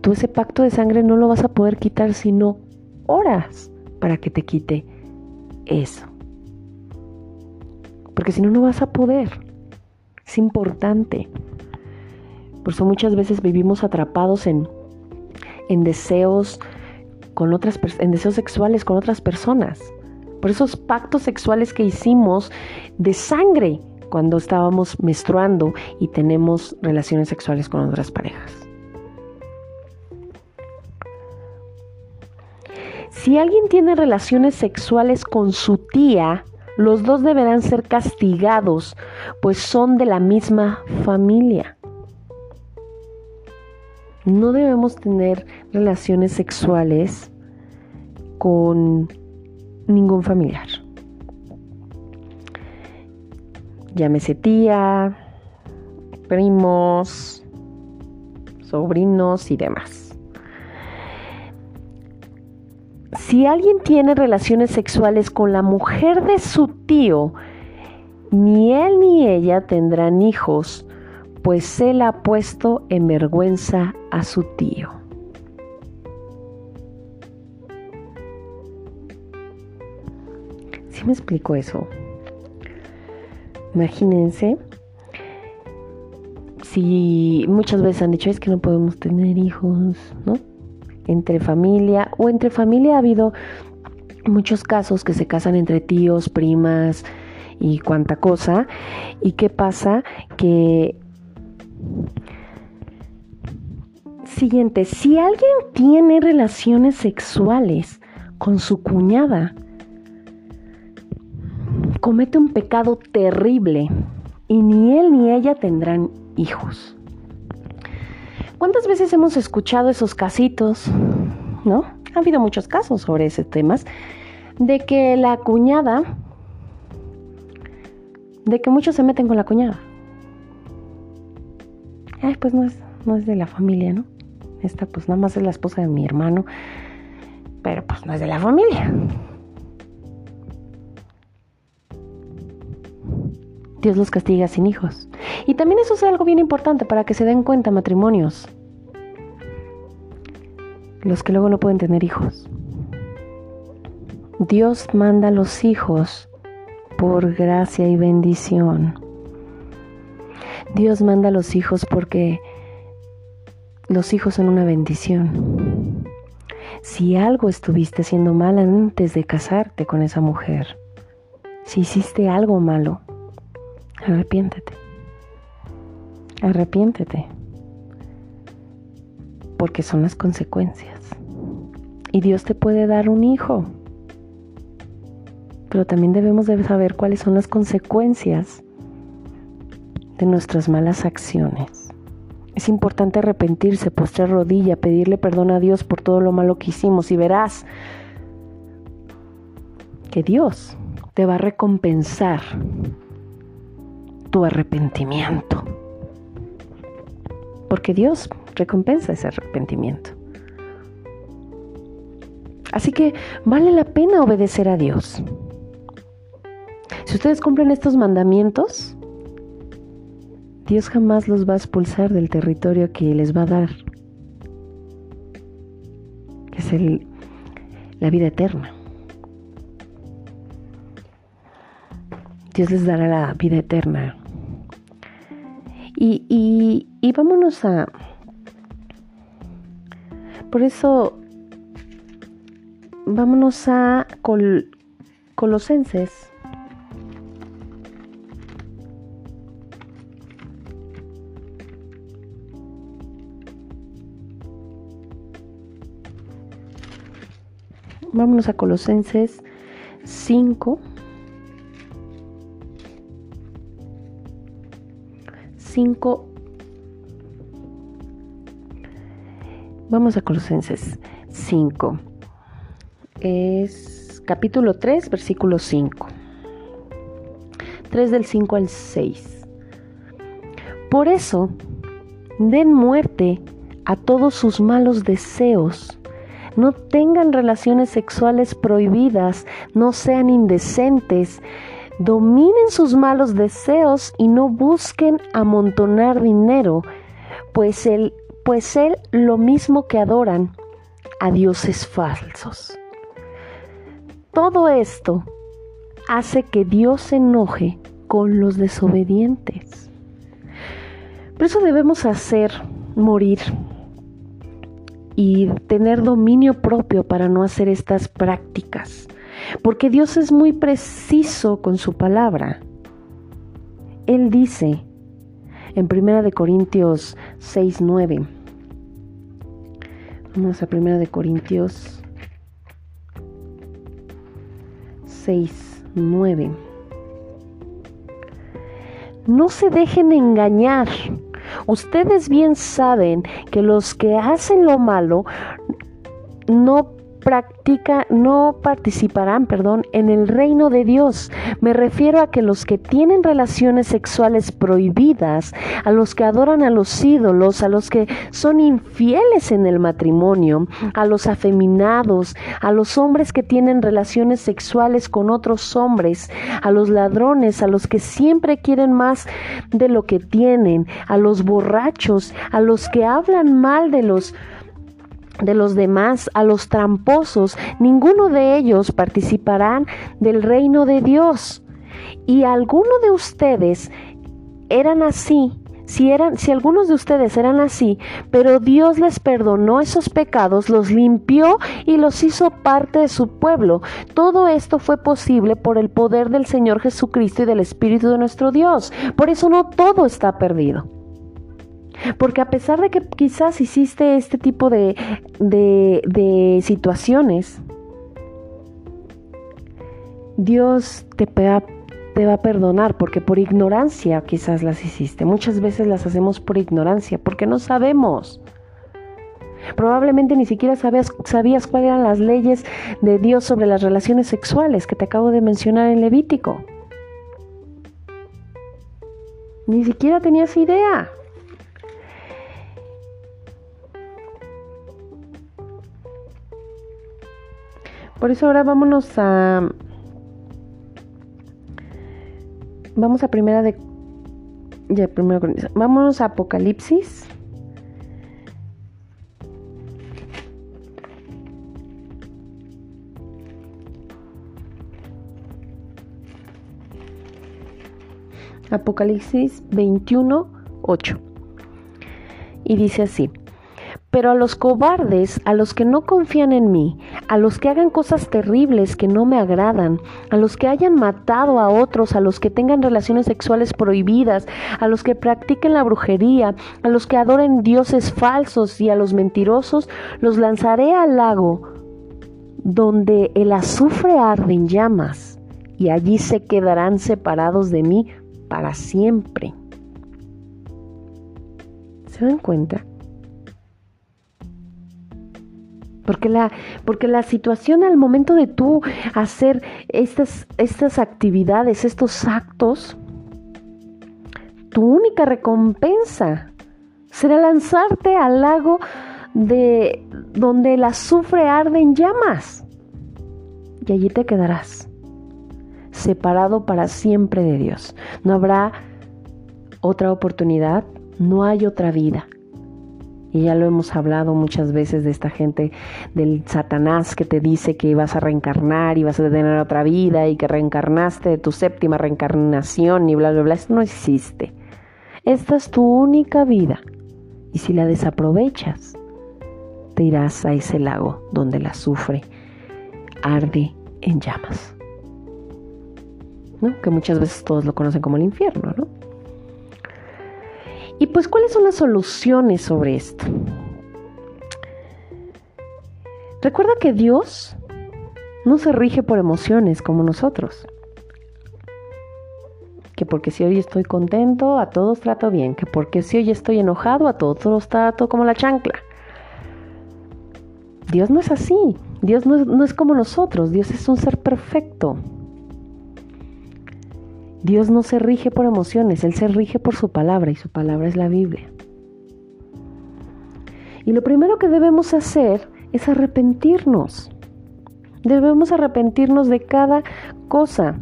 tú ese pacto de sangre no lo vas a poder quitar sino horas para que te quite eso. Porque si no, no vas a poder. Es importante. Por eso muchas veces vivimos atrapados en, en deseos con otras en deseos sexuales con otras personas. Por esos pactos sexuales que hicimos de sangre cuando estábamos menstruando y tenemos relaciones sexuales con otras parejas. Si alguien tiene relaciones sexuales con su tía, los dos deberán ser castigados, pues son de la misma familia. No debemos tener relaciones sexuales con ningún familiar. Llámese tía, primos, sobrinos y demás. Si alguien tiene relaciones sexuales con la mujer de su tío, ni él ni ella tendrán hijos pues él ha puesto en vergüenza a su tío. Me explico eso? Imagínense si muchas veces han dicho es que no podemos tener hijos, ¿no? Entre familia o entre familia ha habido muchos casos que se casan entre tíos, primas y cuanta cosa. ¿Y qué pasa? Que Siguiente, si alguien tiene relaciones sexuales con su cuñada, comete un pecado terrible y ni él ni ella tendrán hijos. ¿Cuántas veces hemos escuchado esos casitos? ¿No? Ha habido muchos casos sobre ese temas de que la cuñada, de que muchos se meten con la cuñada ay, pues no es, no es de la familia, ¿no? Esta pues nada más es la esposa de mi hermano, pero pues no es de la familia. Dios los castiga sin hijos. Y también eso es algo bien importante para que se den cuenta matrimonios. Los que luego no pueden tener hijos. Dios manda los hijos por gracia y bendición. Dios manda a los hijos porque los hijos son una bendición. Si algo estuviste haciendo mal antes de casarte con esa mujer, si hiciste algo malo, arrepiéntete. Arrepiéntete. Porque son las consecuencias. Y Dios te puede dar un hijo. Pero también debemos de saber cuáles son las consecuencias de nuestras malas acciones. Es importante arrepentirse, postrar rodilla, pedirle perdón a Dios por todo lo malo que hicimos y verás que Dios te va a recompensar tu arrepentimiento. Porque Dios recompensa ese arrepentimiento. Así que vale la pena obedecer a Dios. Si ustedes cumplen estos mandamientos, Dios jamás los va a expulsar del territorio que les va a dar, que es el, la vida eterna. Dios les dará la vida eterna. Y, y, y vámonos a... Por eso, vámonos a Col, Colosenses Vámonos a Colosenses 5. 5. Vamos a Colosenses 5. Es capítulo 3, versículo 5. 3 del 5 al 6. Por eso, den muerte a todos sus malos deseos no tengan relaciones sexuales prohibidas, no sean indecentes, dominen sus malos deseos y no busquen amontonar dinero, pues él, pues él lo mismo que adoran a dioses falsos. Todo esto hace que Dios se enoje con los desobedientes. Por eso debemos hacer morir y tener dominio propio para no hacer estas prácticas. Porque Dios es muy preciso con su palabra. Él dice en 1 de Corintios 6, 9. Vamos a 1 de Corintios 6, 9. No se dejen engañar. Ustedes bien saben que los que hacen lo malo no practica, no participarán, perdón, en el reino de Dios. Me refiero a que los que tienen relaciones sexuales prohibidas, a los que adoran a los ídolos, a los que son infieles en el matrimonio, a los afeminados, a los hombres que tienen relaciones sexuales con otros hombres, a los ladrones, a los que siempre quieren más de lo que tienen, a los borrachos, a los que hablan mal de los de los demás, a los tramposos, ninguno de ellos participarán del reino de Dios. Y alguno de ustedes eran así, si eran si algunos de ustedes eran así, pero Dios les perdonó esos pecados, los limpió y los hizo parte de su pueblo. Todo esto fue posible por el poder del Señor Jesucristo y del Espíritu de nuestro Dios. Por eso no todo está perdido. Porque a pesar de que quizás hiciste este tipo de, de, situaciones, Dios te, te va a perdonar porque por ignorancia quizás las hiciste. Muchas veces las hacemos por ignorancia, porque no sabemos. Probablemente ni siquiera sabías, sabías cuáles eran las leyes de Dios sobre las relaciones sexuales que te acabo de mencionar en Levítico. Ni siquiera tenías idea. Por eso ahora vámonos a... Vamos a primera de... Ya, primero Vámonos a Apocalipsis. Apocalipsis 21, 8. Y dice así. Pero a los cobardes, a los que no confían en mí, a los que hagan cosas terribles que no me agradan, a los que hayan matado a otros, a los que tengan relaciones sexuales prohibidas, a los que practiquen la brujería, a los que adoren dioses falsos y a los mentirosos, los lanzaré al lago donde el azufre arde en llamas, y allí se quedarán separados de mí para siempre. ¿Se dan cuenta? Porque la, porque la situación al momento de tú hacer estas, estas actividades, estos actos, tu única recompensa será lanzarte al lago de donde el azufre arde en llamas. Y allí te quedarás, separado para siempre de Dios. No habrá otra oportunidad, no hay otra vida. Y ya lo hemos hablado muchas veces de esta gente del Satanás que te dice que vas a reencarnar y vas a tener otra vida y que reencarnaste de tu séptima reencarnación y bla, bla, bla. Esto no existe. Esta es tu única vida. Y si la desaprovechas, te irás a ese lago donde la azufre arde en llamas. ¿No? Que muchas veces todos lo conocen como el infierno, ¿no? Y pues, ¿cuáles son las soluciones sobre esto? Recuerda que Dios no se rige por emociones como nosotros. Que porque si hoy estoy contento, a todos trato bien. Que porque si hoy estoy enojado, a todos los trato como la chancla. Dios no es así. Dios no es, no es como nosotros. Dios es un ser perfecto. Dios no se rige por emociones, Él se rige por su palabra y su palabra es la Biblia. Y lo primero que debemos hacer es arrepentirnos. Debemos arrepentirnos de cada cosa.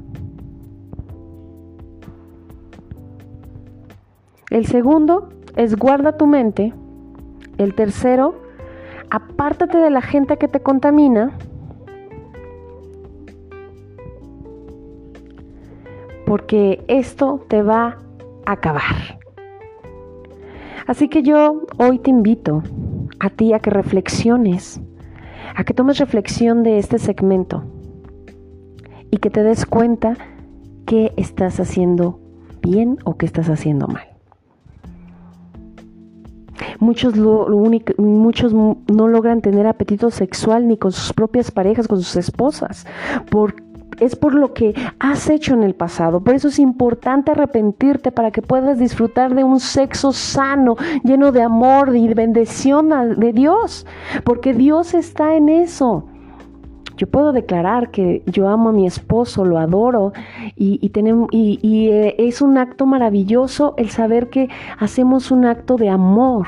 El segundo es guarda tu mente. El tercero, apártate de la gente que te contamina. Porque esto te va a acabar. Así que yo hoy te invito a ti a que reflexiones a que tomes reflexión de este segmento y que te des cuenta qué estás haciendo bien o qué estás haciendo mal. Muchos, no logran tener apetito sexual ni con sus propias parejas, con sus esposas, es por lo que has hecho en el pasado. Por eso es importante arrepentirte para que puedas disfrutar de un sexo sano, lleno de amor y de bendición de Dios. Porque Dios está en eso. Yo puedo declarar que yo amo a mi esposo, lo adoro y, y eh, es un acto maravilloso el saber que hacemos un acto de amor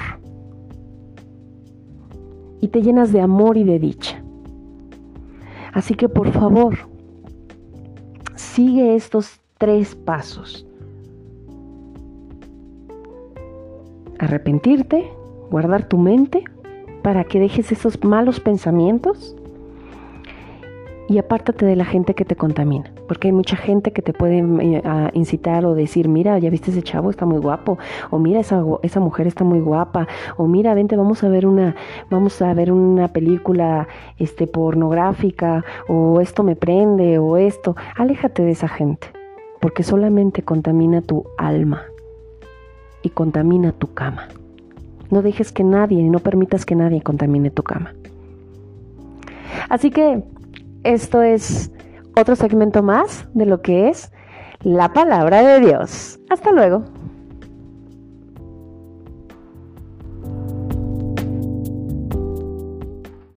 y te llenas de amor y de dicha. Así que por favor, Sigue estos tres pasos. Arrepentirte, guardar tu mente para que dejes esos malos pensamientos y apártate de la gente que te contamina, porque hay mucha gente que te puede eh, incitar o decir, mira, ya viste ese chavo, está muy guapo, o mira, esa, esa mujer está muy guapa, o mira, vente, vamos a ver una, vamos a ver una película este, pornográfica, o esto me prende, o esto. Aléjate de esa gente, porque solamente contamina tu alma y contamina tu cama. No dejes que nadie, no permitas que nadie contamine tu cama. Así que esto es otro segmento más de lo que es la palabra de Dios. Hasta luego.